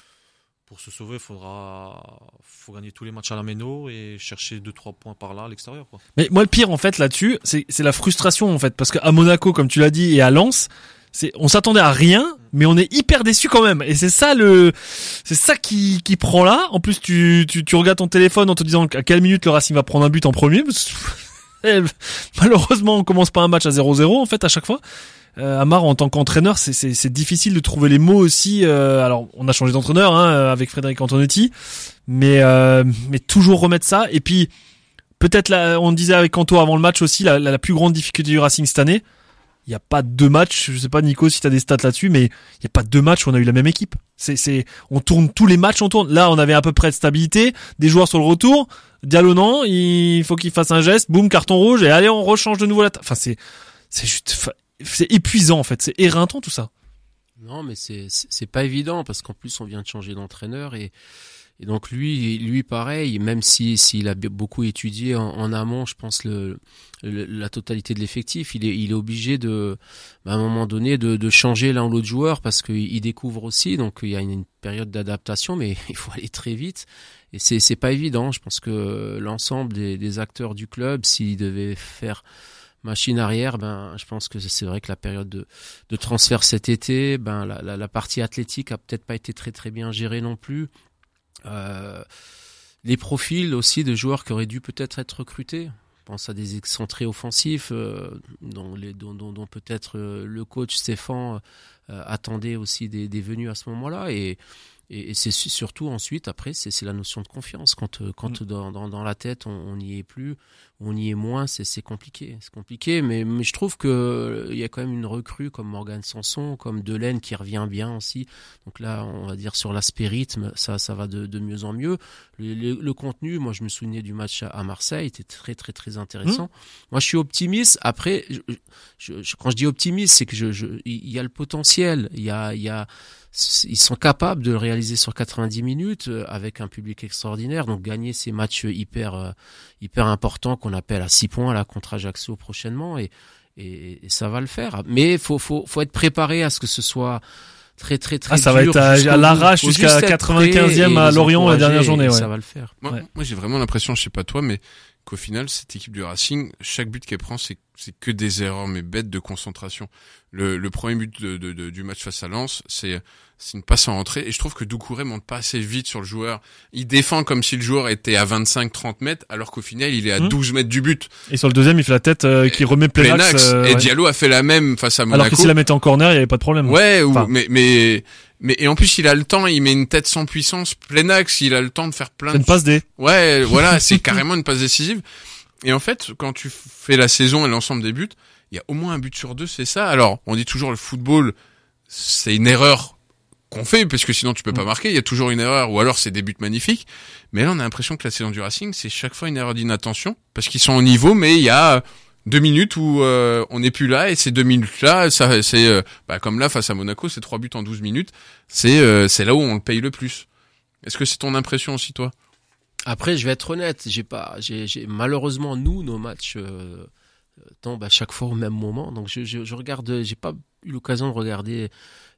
pour se sauver, il faudra, faut gagner tous les matchs à la méno et chercher 2-3 points par là à l'extérieur. quoi. Mais moi, le pire, en fait, là-dessus, c'est, c'est la frustration, en fait. Parce qu'à Monaco, comme tu l'as dit, et à Lens, c'est, on s'attendait à rien, mais on est hyper déçu quand même. Et c'est ça le, c'est ça qui, qui prend là. En plus, tu, tu, tu regardes ton téléphone en te disant à quelle minute le Racing va prendre un but en premier. Eh, Malheureusement, on commence pas un match à 0-0, en fait, à chaque fois. Euh, Amar, en tant qu'entraîneur, c'est, difficile de trouver les mots aussi. euh, alors, on a changé d'entraîneur hein, avec Frédéric Antonetti, mais euh, mais toujours remettre ça. Et puis peut-être on disait avec Kanto avant le match aussi, la, la, plus grande difficulté du Racing cette année. Il n'y a pas deux matchs. Je sais pas Nico si tu as des stats là-dessus, mais il n'y a pas deux matchs où on a eu la même équipe. C'est, on tourne tous les matchs, on tourne. Là, on avait à peu près de stabilité, des joueurs sur le retour. Diallo non, il faut qu'il fasse un geste, boum, carton rouge, et allez, on rechange de nouveau la. Enfin, c'est, c'est juste, c'est épuisant en fait, c'est éreintant tout ça. Non, mais c'est c'est pas évident parce qu'en plus on vient de changer d'entraîneur et et donc lui lui pareil même si s'il a beaucoup étudié en, amont, je pense le, le- la totalité de l'effectif, il est il est obligé de à un moment donné de, de changer l'un ou l'autre joueur parce qu'il il découvre aussi donc il y a une, une période d'adaptation mais il faut aller très vite et c'est c'est pas évident. Je pense que l'ensemble des, des acteurs du club s'ils devaient faire machine arrière, ben, je pense que c'est vrai que la période de, de transfert cet été, ben, la, la, la partie athlétique a peut-être pas été très très bien gérée non plus. Euh, les profils aussi de joueurs qui auraient dû peut-être être recrutés. Je pense à des excentrés offensifs euh, dont, dont, dont, dont peut-être euh, le coach Stéphane euh, attendait aussi des, des venues à ce moment-là et et, et c'est su- surtout ensuite, après, c'est la notion de confiance. Quand, dans, dans, dans la tête, on n'y est plus, on y est moins, c'est compliqué. C'est compliqué, mais, mais je trouve que euh, y a quand même une recrue comme Morgan Sanson, comme Delaine qui revient bien aussi. Donc là, on va dire sur l'aspect rythme, ça, ça va de, de mieux en mieux. Le, le, le contenu, moi, je me souvenais du match à, à Marseille, était très, très, très intéressant. Moi, je suis optimiste. Après, je, je, je- quand je dis optimiste, c'est que je, il y a le potentiel. Il y a, il y a, ils sont capables de le réaliser sur 90 minutes euh, avec un public extraordinaire. Donc gagner ces matchs hyper euh, hyper importants qu'on appelle à 6 points là contre Ajaccio prochainement et et, et ça va le faire. Mais faut faut faut être préparé à ce que ce soit très très très Ah, ça va dur être à- l'arrache jusqu'à juste être 95e prêt à Lorient la dernière journée, ouais. Ça va le faire. Moi, Ouais. moi j'ai vraiment l'impression, je sais pas toi, mais qu'au final, cette équipe du Racing, chaque but qu'elle prend, c'est que des erreurs, mais bêtes de concentration. Le, le premier but de, de- de- du match face à Lens, c'est une passe en entrée, et je trouve que Doucouré monte pas assez vite sur le joueur. Il défend comme si le joueur était à 25-30 mètres, alors qu'au final, il est à Hmm. 12 mètres du but. Et sur le deuxième, il fait la tête euh, qui remet plein Plein axe. axe. euh, et ouais. Diallo a fait la même face à Alors Monaco. que s'il la mettait en corner, il y avait pas de problème. Ouais, ou, Enfin. mais, mais, mais, et en plus, il a le temps, il met une tête sans puissance, plein axe, il a le temps de faire plein C'est de une passe D. Ouais, voilà, c'est carrément une passe décisive. Et en fait, quand tu fais la saison et l'ensemble des buts, il y a au moins un but sur deux, c'est ça. Alors, on dit toujours le football, c'est une erreur qu'on fait, parce que sinon tu peux pas Mm. marquer, il y a toujours une erreur, ou alors c'est des buts magnifiques. Mais là, on a l'impression que la saison du Racing, c'est chaque fois une erreur d'inattention, parce qu'ils sont au niveau, mais il y a deux minutes où euh, on n'est plus là et ces deux minutes là, ça c'est euh, bah, comme là face à Monaco, c'est trois buts en 12 minutes. C'est euh, c'est là où on le paye le plus. Est-ce que c'est ton impression aussi toi? Après, je vais être honnête, j'ai pas, j'ai, malheureusement nous nos matchs euh, tombent à chaque fois au même moment, donc je, je, je regarde, j'ai pas eu l'occasion de regarder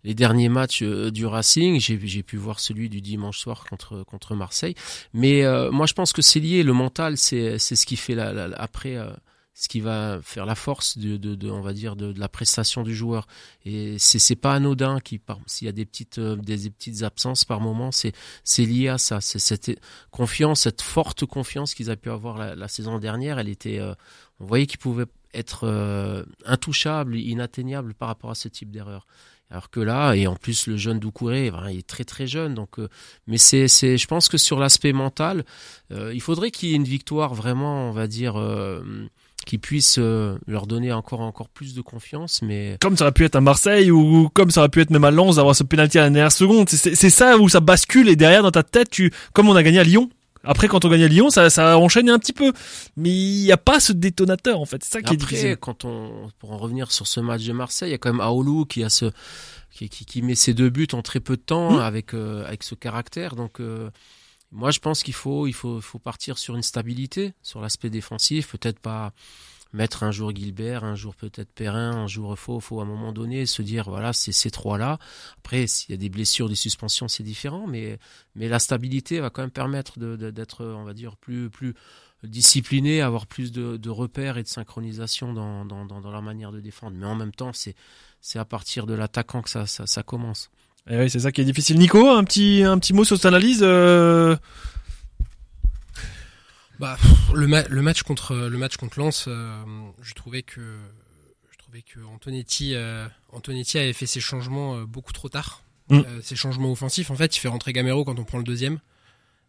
les derniers matchs euh, du Racing. J'ai, pu voir celui du dimanche soir contre contre Marseille, mais euh, moi je pense que c'est lié. Le mental, c'est c'est ce qui fait la, la- la- après. euh, ce qui va faire la force de, de, de on va dire de, la prestation du joueur et c'est c'est pas anodin qui s'il y a des petites euh, des, petites absences par moment c'est c'est lié à ça c'est cette confiance, cette forte confiance qu'ils ont pu avoir la, saison dernière, elle était, euh, on voyait qu'ils pouvaient être euh, intouchables, inatteignables par rapport à ce type d'erreur. Alors que là, et en plus le jeune Doucouré, ben, il est très très jeune, donc. euh, mais c'est, c'est, je pense que sur l'aspect mental, il faudrait qu'il y ait une victoire vraiment, on va dire, qui puisse euh, leur donner encore encore plus de confiance. Mais Comme ça aurait pu être à Marseille ou comme ça aurait pu être même à Lens d'avoir ce penalty à la dernière seconde. C'est- ça où ça bascule et derrière dans ta tête, tu, comme on a gagné à Lyon. Après, quand on gagne à Lyon, ça, ça enchaîne un petit peu. Mais il n'y a pas ce détonateur, en fait. C'est ça qui est Après, difficile. quand on, pour en revenir sur ce match de Marseille, il y a quand même Aoulou qui a ce, qui, qui, qui met ses deux buts en très peu de temps Mm. avec, euh, avec ce caractère. Donc, euh, moi, je pense qu'il faut, il faut, faut partir sur une stabilité, sur l'aspect défensif. Peut-être pas mettre un jour Gilbert, un jour peut-être Perrin, un jour Faux, faut à un moment donné se dire, voilà, c'est ces trois-là. Après, s'il y a des blessures, des suspensions, c'est différent, mais, mais la stabilité va quand même permettre d'être, on va dire, plus, plus, disciplinés, avoir plus de, repères et de synchronisation dans, dans, manière de défendre. Mais en même temps, c'est à partir de l'attaquant que ça, ça commence. Et oui, c'est ça qui est difficile. Nico, un petit, un petit mot sur cette analyse. euh, Bah, le, ma- le match contre le match contre Lens, euh, je trouvais que je trouvais que Antonetti, euh, Antonetti avait fait ses changements beaucoup trop tard. Mm. Ses changements offensifs, en fait, il fait rentrer Gamero quand on prend le deuxième.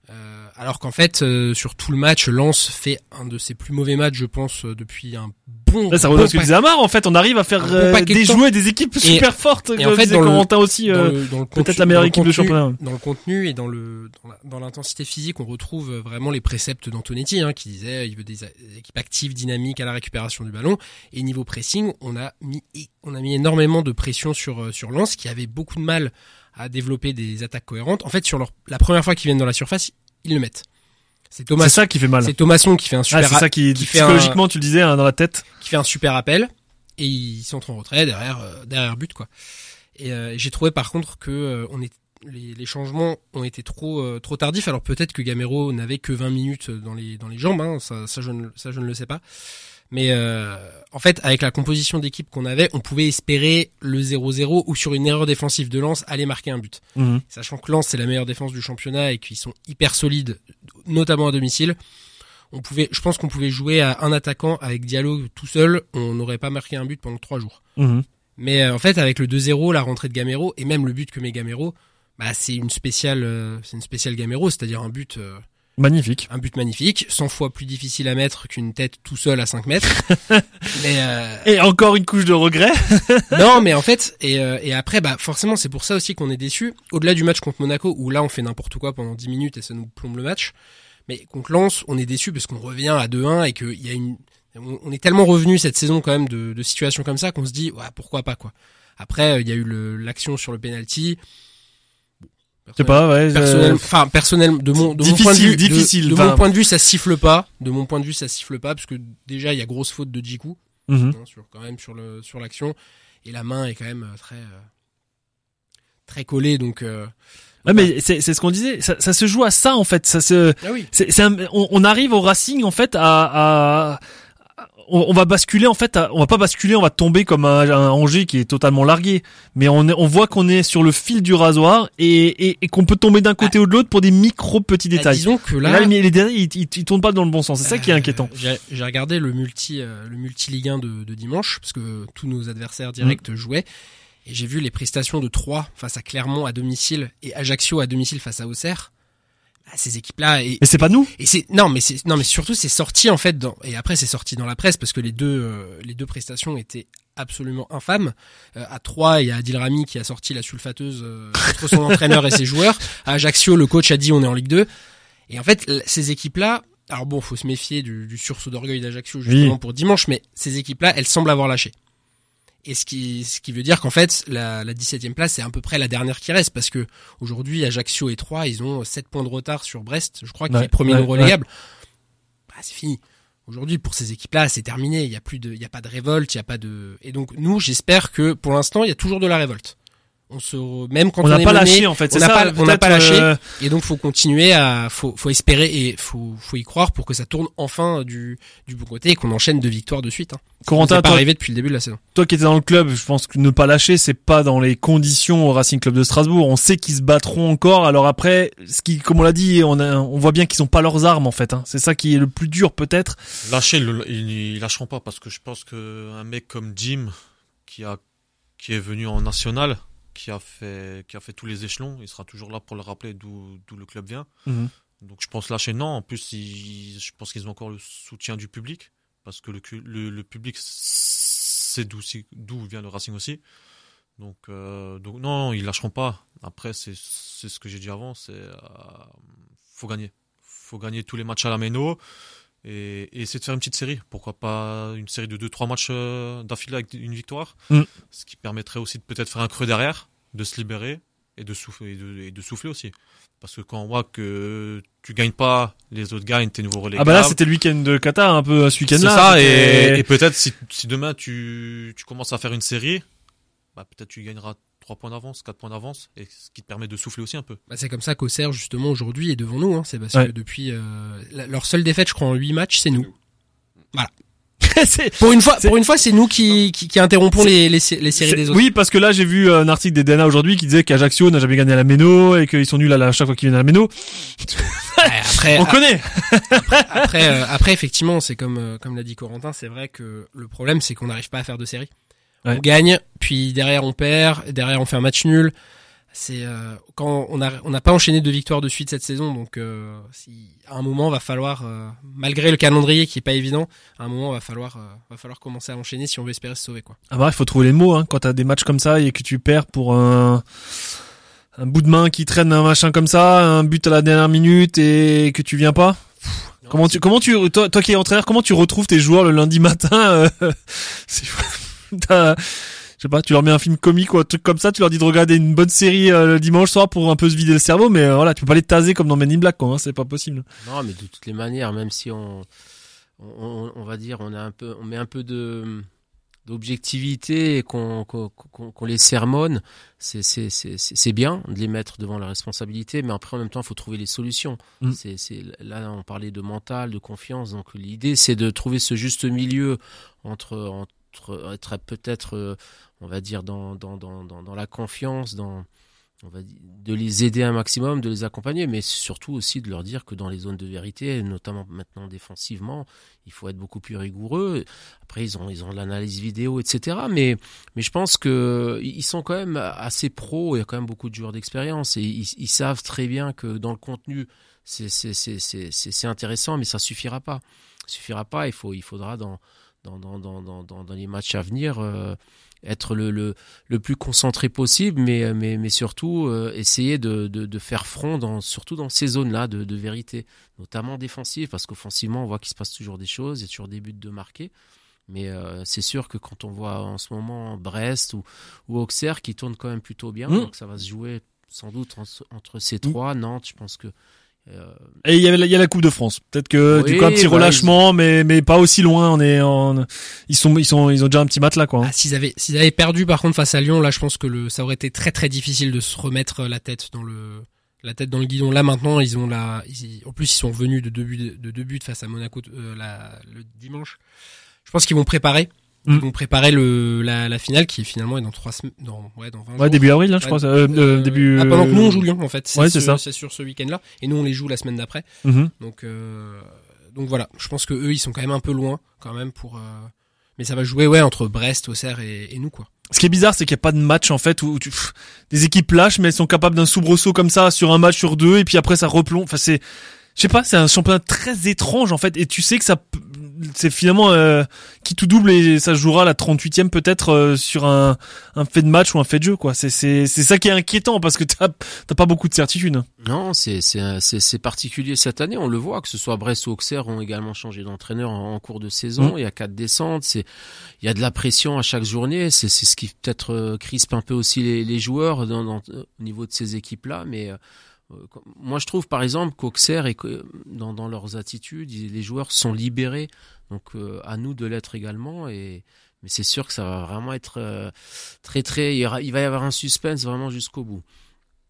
Euh, alors qu'en fait, euh, sur tout le match, Lens fait un de ses plus mauvais matchs, je pense, euh, depuis un bon. Là, ça rejoint ce que pa- disait Amar. En fait, on arrive à faire bon euh, de déjouer des équipes super fortes. et en fait, dans le- aussi. dans euh, peut-être contenu- la meilleure équipe de contenu- championnat. Dans le contenu et dans le dans l'intensité physique, on retrouve euh, vraiment les préceptes d'Antonetti, hein, qui disait il veut des, équipes actives, dynamiques à la récupération du ballon. Et niveau pressing, on a mis on a mis énormément de pression sur sur Lens, qui avait beaucoup de mal à développer des attaques cohérentes. En fait, sur leur, la première fois qu'ils viennent dans la surface, ils le mettent. C'est C'est Thomas, ça qui fait mal. c'est Thomasson qui fait un Ah, super c'est ça qui, qui fait psychologiquement, tu le disais hein, dans la tête. qui fait un super appel et ils sont en retrait derrière euh, derrière but quoi. Et euh, j'ai trouvé par contre que euh, on est les, les changements ont été trop euh, trop tardifs. Alors peut-être que Gamero n'avait que 20 minutes dans les dans les jambes, hein, ça, ça je ne ça je ne le sais pas. Mais euh, en fait, avec la composition d'équipe qu'on avait, on pouvait espérer le 0-0 ou sur une erreur défensive de Lens aller marquer un but. Mhm. Sachant que Lens c'est la meilleure défense du championnat et qu'ils sont hyper solides, notamment à domicile. On pouvait, je pense qu'on pouvait jouer à un attaquant avec Diallo tout seul, on n'aurait pas marqué un but pendant trois jours. Mhm. Mais euh, en fait, avec le 2-0, la rentrée de Gamero et même le but que met Gamero, bah c'est une spéciale, euh, c'est une spéciale Gamero, c'est-à-dire un but, euh, Magnifique. un but magnifique, 100 fois plus difficile à mettre qu'une tête tout seul à 5 mètres. mais euh, Et encore une couche de regret. non, mais en fait, et, euh, et après, bah forcément, c'est pour ça aussi qu'on est déçu. Au-delà du match contre Monaco, où là on fait n'importe quoi pendant 10 minutes et ça nous plombe le match. Mais contre Lens, on est déçu parce qu'on revient à 2-1 et qu'il y a une, on est tellement revenu cette saison quand même de, de situations comme ça qu'on se dit, ouais, pourquoi pas quoi. Après, euh, il y a eu l'action sur le penalty. Je sais pas, ouais. Personnel, enfin personnel de mon de mon point de vue, de- difficile, de, enfin. mon point de vue, ça siffle pas. De mon point de vue, ça siffle pas parce que déjà il y a grosse faute de Jiku mhm. hein, sur quand même sur le sur l'action et la main est quand même euh, très euh, très collée donc euh, Ouais, mais c'est c'est ce qu'on disait. Ça, ça se joue à ça en fait. Ça se. ah oui C'est, on, on arrive au Racing en fait à- à- on, on va basculer en fait, on va pas basculer, on va tomber comme un, un Angers qui est totalement largué, mais on, est- on voit qu'on est sur le fil du rasoir et, et, et qu'on peut tomber d'un côté ou de l'autre pour des micro petits Bah, détails. disons que là, là, les, les derniers, ils, ils, ils tournent pas dans le bon sens. C'est ça qui est euh, inquiétant. j'ai regardé le multi euh, le multi Ligue 1 de, de dimanche parce que tous nos adversaires directs Mm. jouaient et j'ai vu les prestations de Troyes face à Clermont à domicile et Ajaccio à domicile face à Auxerre. Ces équipes là et, Mais c'est pas nous. Et c'est non mais c'est non mais surtout c'est sorti en fait dans et après c'est sorti dans la presse parce que les deux euh, les deux prestations étaient absolument infâmes. Euh, à 3 il y a Adil Rami qui a sorti la sulfateuse euh, contre son entraîneur et ses joueurs. À Ajaccio le coach a dit on est en Ligue 2 et en fait ces équipes là alors bon, faut se méfier du, du sursaut d'orgueil d'Ajaccio justement pour dimanche, mais ces équipes-là, elles semblent avoir lâché. Et ce qui, ce qui veut dire qu'en fait, la, la 17e place, c'est à peu près la dernière qui reste, parce que aujourd'hui, Ajaccio et 3, ils ont 7 points de retard sur Brest, je crois, qui Ouais, est premier ouais, non relégable. Bah, c'est fini. Aujourd'hui, pour ces équipes-là, c'est terminé. Il y a plus de, il y a pas de révolte, il y a pas de, et donc nous, j'espère que pour l'instant, il y a toujours de la révolte. On se, même quand On n'a pas mené, lâché en fait. on c'est n'a ça, pas, on n'a pas lâché. euh, Et donc faut continuer à faut faut espérer et faut faut y croire pour que ça tourne enfin du du bon côté et qu'on enchaîne deux victoires de suite. Hein. Corentin, pas toi, arrivé depuis le début de la saison. toi qui étais dans le club, je pense que ne pas lâcher, c'est pas dans les conditions au Racing Club de Strasbourg. On sait qu'ils se battront encore. Alors après, ce qui, comme on l'a dit, on, a, on voit bien qu'ils ont pas leurs armes en fait. Hein. C'est ça qui est le plus dur peut-être. Lâcher, le- ils, ils lâcheront pas parce que je pense que un mec comme Jim, qui a, qui est venu en national, qui a fait, qui a fait tous les échelons, il sera toujours là pour le rappeler d'où, le club vient. Mhm. Donc je pense lâcher non. En plus, ils- je pense qu'ils ont encore le soutien du public parce que le, le, le public sait d'où, d'où vient le Racing aussi. Donc, euh, donc non, ils lâcheront pas. Après, c'est, c'est ce que j'ai dit avant, c'est euh, faut gagner, faut gagner tous les matchs à la méno et, et essayer de faire une petite série. Pourquoi pas une série de 2-3 matchs euh, d'affilée avec une victoire, Mm. ce qui permettrait aussi de peut-être faire un creux derrière, de se libérer et de souffler, et de, et de souffler aussi. Parce que quand on voit que tu gagnes pas, les autres gagnent, t'es nouveau relais. Ah bah là, c'était le week-end de Qatar un peu ce C'est week-end-là. ça, et, et peut-être si, si demain tu, tu commences à faire une série, bah peut-être tu gagneras 3 points d'avance, 4 points d'avance, et ce qui te permet de souffler aussi un peu. Bah, c'est comme ça qu'Auxerre justement aujourd'hui est devant nous. Hein. C'est parce Ouais. que depuis euh, la- leur seule défaite, je crois en 8 matchs, c'est nous. C'est- Pour une fois, C'est- pour une fois, c'est nous qui qui, qui interrompons les les, les séries des autres. Oui, parce que là, j'ai vu euh, un article des DNA aujourd'hui qui disait qu'Ajaccio n'a jamais gagné à la Méno et qu'ils sont nuls à, la, à chaque fois qu'ils viennent à la Méno. Ouais, après, On connaît. après, euh, après, effectivement, c'est comme euh, comme l'a dit Corentin, c'est vrai que le problème, c'est qu'on n'arrive pas à faire de série. Ouais. On gagne, puis derrière on perd, derrière on fait un match nul. C'est euh, quand on a on n'a pas enchaîné de victoires de suite cette saison, donc euh, si, à un moment va falloir, euh, malgré le calendrier qui est pas évident, à un moment va falloir euh, va falloir commencer à enchaîner si on veut espérer se sauver quoi. Ah bah, il faut trouver les mots hein, quand t'as des matchs comme ça et que tu perds pour un un bout de main qui traîne un machin comme ça, un but à la dernière minute et que tu viens pas. Comment tu comment tu toi, toi qui es entraîneur, comment tu retrouves tes joueurs le lundi matin euh, c'est- t'as- Je sais pas, tu leur mets un film comique ou un truc comme ça, tu leur dis de regarder une bonne série euh, le dimanche soir pour un peu se vider le cerveau, mais euh, voilà, tu peux pas les taser comme dans Men in Black, quoi, hein, c'est pas possible. Non, mais de toutes les manières, même si on, on, on va dire, on a un peu, on met un peu de d'objectivité et qu'on les sermonne, c'est bien de les mettre devant la responsabilité, mais après en même temps, il faut trouver les solutions. Mm. Là on parlait de mental, de confiance, donc l'idée c'est de trouver ce juste milieu entre entre être peut-être, euh, on va dire dans dans dans dans, la confiance, dans on va de les aider un maximum, de les accompagner, mais surtout aussi de leur dire que dans les zones de vérité, notamment maintenant défensivement, il faut être beaucoup plus rigoureux. Après, ils ont, ils ont de l'analyse vidéo, etc. Mais, mais je pense que ils sont quand même assez pros. Il y a quand même beaucoup de joueurs d'expérience et ils, savent très bien que dans le contenu, c'est, intéressant, mais ça suffira pas. Suffira pas. Il faut, il faudra dans, dans, dans, dans, dans, les matchs à venir. euh, être le, le, le plus concentré possible, mais, mais, mais surtout euh, essayer de, de, de faire front, dans, surtout dans ces zones-là de, de vérité, notamment défensive, parce qu'offensivement, on voit qu'il se passe toujours des choses, il y a toujours des buts de marquer. Mais euh, c'est sûr que quand on voit en ce moment Brest ou, ou Auxerre qui tournent quand même plutôt bien, Mm. donc ça va se jouer sans doute entre, entre ces trois. Nantes, je pense que euh, Et il y avait la- il y a la Coupe de France. Peut-être que Oui, du coup un petit bah, relâchement, mais mais pas aussi loin. On est en, ils sont ils sont ils ont déjà un petit matelas quoi. hein. Ah, s'ils avaient s'ils avaient perdu par contre face à Lyon, là je pense que le ça aurait été très très difficile de se remettre la tête dans le la tête dans le guidon. Là maintenant, ils ont la ils- en plus ils sont revenus de deux buts de deux buts face à Monaco euh, la, le dimanche. Je pense qu'ils vont préparer ils Mm. vont préparer le la, la finale qui finalement est dans trois semaines dans ouais dans 20 Ouais jours. début avril là je Ouais. crois. euh, euh, début. Ah, pendant que nous on euh, joue Lyon en fait. Ouais, c'est ce- ça. C'est sur ce week-end-là et nous on les joue la semaine d'après. mhm. Donc euh, donc voilà, je pense que eux ils sont quand même un peu loin quand même pour euh, mais ça va jouer ouais entre Brest, Auxerre et, et nous quoi. Ce qui est bizarre, c'est qu'il n'y a pas de match en fait où tu, pff, des équipes lâchent, mais elles sont capables d'un soubresaut comme ça sur un match sur deux, et puis après ça replombe. Enfin c'est, je sais pas, c'est un championnat très étrange en fait, et tu sais que ça, c'est finalement euh, qui tout double et ça jouera la 38e peut-être euh, sur un, un fait de match ou un fait de jeu quoi. C'est c'est c'est ça qui est inquiétant parce que t'as t'as pas beaucoup de certitude. Non, c'est c'est c'est c'est particulier cette année. On le voit que ce soit Brest ou Auxerre ont également changé d'entraîneur en, en cours de saison. Mm. Il y a quatre descentes. C'est il y a de la pression à chaque journée. C'est c'est ce qui peut-être euh, crispe un peu aussi les, les joueurs dans, dans- au niveau de ces équipes là. Mais euh, moi je trouve par exemple qu'Auxerre et que dans dans leurs attitudes, les joueurs sont libérés. Donc euh, à nous de l'être également et mais c'est sûr que ça va vraiment être euh, très très il va y avoir un suspense vraiment jusqu'au bout.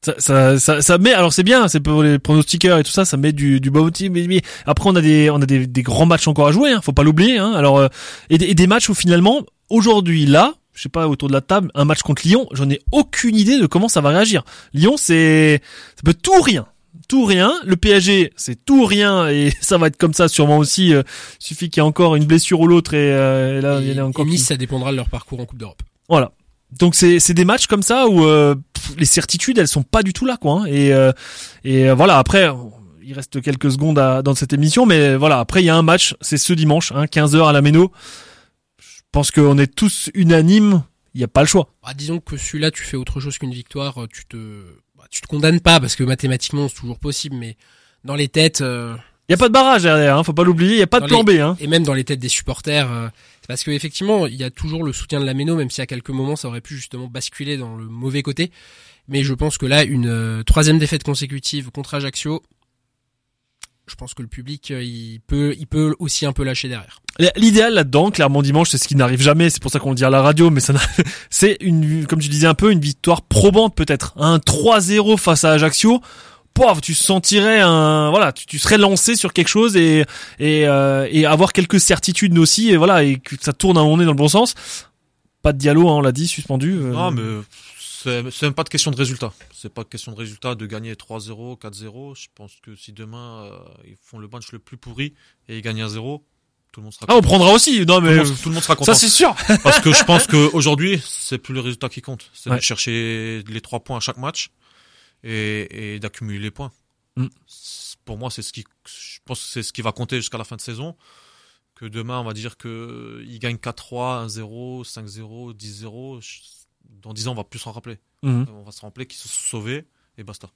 Ça, ça, ça, ça met, alors c'est bien, c'est pour les pronostiqueurs et tout ça, ça met du, du team. Mais, mais après, on a des, on a des, des grands matchs encore à jouer, hein, faut pas l'oublier. Hein. Alors, euh, et, et des matchs où finalement, aujourd'hui, là, je sais pas, autour de la table, un match contre Lyon, j'en ai aucune idée de comment ça va réagir. Lyon, c'est, ça peut tout ou rien. Tout ou rien. Le PSG, c'est tout ou rien et ça va être comme ça sûrement aussi. Euh, suffit qu'il y ait encore une blessure ou l'autre et, euh, et là, il y en a encore et qui- Nice, ça dépendra de leur parcours en Coupe d'Europe. voilà. Donc c'est c'est des matchs comme ça où euh, pff, les certitudes elles sont pas du tout là quoi. hein. Et euh, et euh, voilà après il reste quelques secondes à, dans cette émission mais voilà après il y a un match c'est ce dimanche hein, 15h à la Méno. Je pense qu'on est tous unanimes, il y a pas le choix. Bah, disons que celui-là, tu fais autre chose qu'une victoire, euh, tu te, bah, tu te condamnes pas parce que mathématiquement c'est toujours possible, mais dans les têtes, euh, Il y a pas de barrage derrière, hein, faut pas l'oublier, il y a pas de plan B hein. et même dans les têtes des supporters, euh, parce que effectivement, il y a toujours le soutien de la Méno, même si à quelques moments ça aurait pu justement basculer dans le mauvais côté. Mais je pense que là, une euh, troisième défaite consécutive contre Ajaccio, je pense que le public, euh, il peut, il peut aussi un peu lâcher derrière. L'idéal là-dedans, clairement dimanche, c'est ce qui n'arrive jamais. C'est pour ça qu'on le dit à la radio, mais ça, c'est une, comme tu disais un peu, une victoire probante peut-être. Un 3-0 face à Ajaccio. Pouf, tu sentirais un, voilà, tu, tu serais lancé sur quelque chose et et euh, et avoir quelques certitudes aussi et voilà et que ça tourne à un moment donné dans le bon sens. Pas de dialogue, hein, on l'a dit, suspendu. euh, Non, mais c'est même pas de question de résultat. C'est pas de question de résultat de gagner 3-0, 4-0. Je pense que si demain euh, ils font le match le plus pourri et ils gagnent 1-0, tout le monde sera Ah, on content. prendra aussi. Non Tout le mais monde, tout le monde sera content. ça c'est sûr. Parce que je pense qu'aujourd'hui, c'est plus le résultat qui compte. C'est Ouais. de chercher les trois points à chaque match et, et d'accumuler les points. Mm. Pour moi, c'est ce qui, je pense que c'est ce qui va compter jusqu'à la fin de saison. Que demain, on va dire que ils gagnent 4-3, 1-0, 5-0, 10-0. Dans 10 ans, on va plus s'en rappeler. Mhm. On va se rappeler qu'ils se sont sauvés et basta.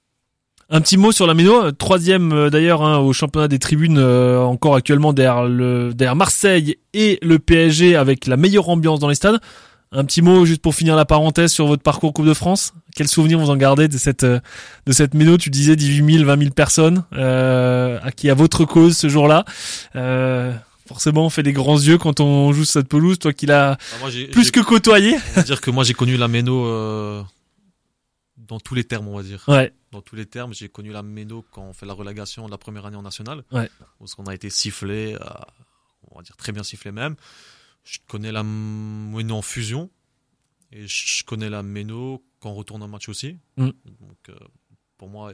Un petit mot sur la Méno, euh, troisième euh, d'ailleurs hein, au championnat des tribunes euh, encore actuellement derrière le derrière Marseille et le PSG avec la meilleure ambiance dans les stades. Un petit mot juste pour finir la parenthèse sur votre parcours Coupe de France. Quel souvenir vous en gardez de cette euh, de cette Méno? Tu disais 18 000, 20 000 personnes euh, à qui à votre cause ce jour-là. Euh, forcément, on fait des grands yeux quand on joue sur cette pelouse. Toi qui l'as Ah, plus que côtoyé. on va dire que moi, j'ai connu la Méno euh, dans tous les termes, on va dire. Ouais. dans tous les termes. J'ai connu la Méno quand on fait la relégation de la première année en nationale. Ouais. Parce qu'on a été sifflé, euh, on va dire très bien sifflé même. Je connais la Méno en fusion. Et je connais la Méno quand on retourne un match aussi. Mm. Donc euh, pour moi,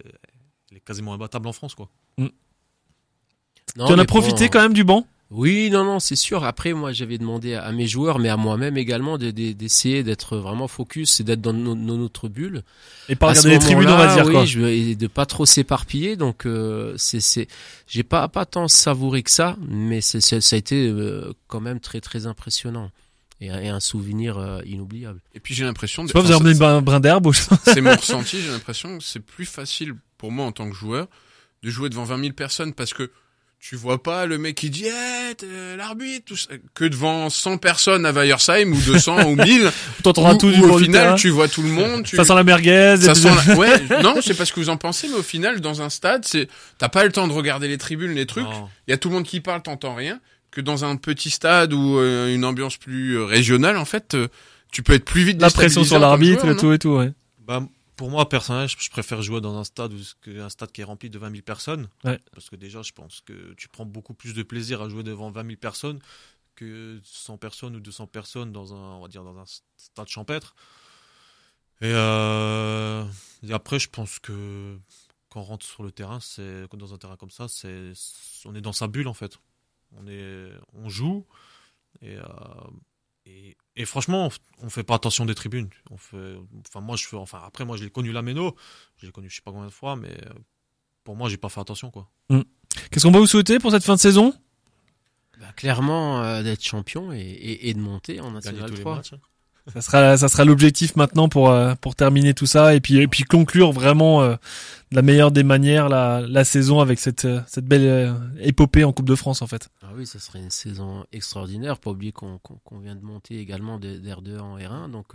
elle est quasiment imbattable en France. quoi. Non, tu en as profité bon, quand même du banc? Oui, non, non, c'est sûr. Après, moi, j'avais demandé à, mes joueurs, mais à moi-même également, de- de- d'essayer d'être vraiment focus et d'être dans, no- dans notre bulle. Et pas À ce regarder les tribunes, on va moment-là, dire oui, quoi. Je, et de pas trop s'éparpiller. Donc, euh, c'est, c'est, j'ai pas pas tant savouré que ça, mais c'est, c'est- ça a été euh, quand même très très impressionnant et, un- et un souvenir euh, inoubliable. Et puis j'ai l'impression, Je de- sais pas, vous avez enfin, un brin d'herbe ou c'est mon ressenti, j'ai l'impression que c'est plus facile pour moi en tant que joueur de jouer devant 20 000 personnes parce que tu vois pas le mec qui dit hey, t'es l'arbitre tout ça, que devant 100 personnes à Weiersheim ou 200 ou 1000 T'entendras où, tout où du au final terrain. tu vois tout le monde tu... Ça sent la merguez. et ça sent la- ouais non c'est pas ce que vous en pensez mais au final dans un stade c'est t'as pas le temps de regarder les tribunes les trucs il y a tout le monde qui parle t'entends rien que dans un petit stade ou euh, une ambiance plus euh, régionale en fait euh, tu peux être plus vite La pression sur l'arbitre et tout et tout, ouais. Bah, pour moi, personnellement, je préfère jouer dans un stade, où- un stade qui est rempli de 20 000 personnes. Ouais. Parce que déjà, je pense que tu prends beaucoup plus de plaisir à jouer devant 20 000 personnes que 100 personnes ou 200 personnes dans un, on va dire, dans un stade champêtre. Et, euh, et après, je pense que quand on rentre sur le terrain, c'est dans un terrain comme ça, c'est on est dans sa bulle en fait. On est, on joue et euh, et, et franchement, on fait pas attention des tribunes. On fait, enfin moi je fais, enfin après moi je l'ai connu la Méno, je l'ai connu je sais pas combien de fois, mais euh, pour moi j'ai pas fait attention quoi. Qu'est-ce qu'on va vous souhaiter pour cette fin de saison? Bah, clairement, euh, d'être champion et, et, et de monter en National tous les 3. matchs. hein. Ça sera, ça sera l'objectif maintenant pour euh, pour terminer tout ça et puis et puis conclure vraiment euh, de la meilleure des manières la saison avec cette euh, cette belle épopée en Coupe de France en fait. Ah oui, ça serait une saison extraordinaire. Pas oublier qu'on qu'on qu'on vient de monter également de- d'R2 en R1, donc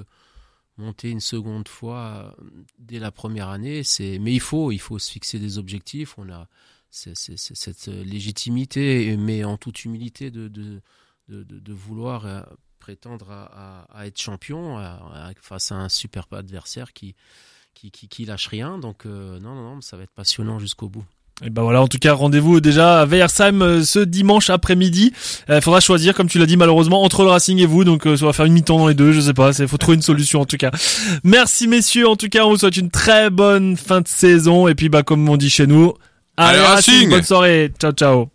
monter une seconde fois dès la première année, c'est. Mais il faut, il faut se fixer des objectifs. On a cette légitimité, mais en toute humilité de de de, vouloir prétendre à, à, à être champion à- à- face à un super adversaire qui qui, qui, qui lâche rien. Donc euh, non, non, non, ça va être passionnant jusqu'au bout. Et ben voilà, en tout cas, rendez-vous déjà à Versheim euh, ce dimanche après-midi. Il faudra choisir, comme tu l'as dit malheureusement, entre le Racing et vous. Donc, euh, ça va faire une mi-temps dans les deux. Je sais pas. Il faut trouver une solution en tout cas. Merci messieurs. En tout cas, on vous souhaite une très bonne fin de saison. Et puis, bah comme on dit chez nous, Allez, Racing Bonne soirée. Ciao, ciao.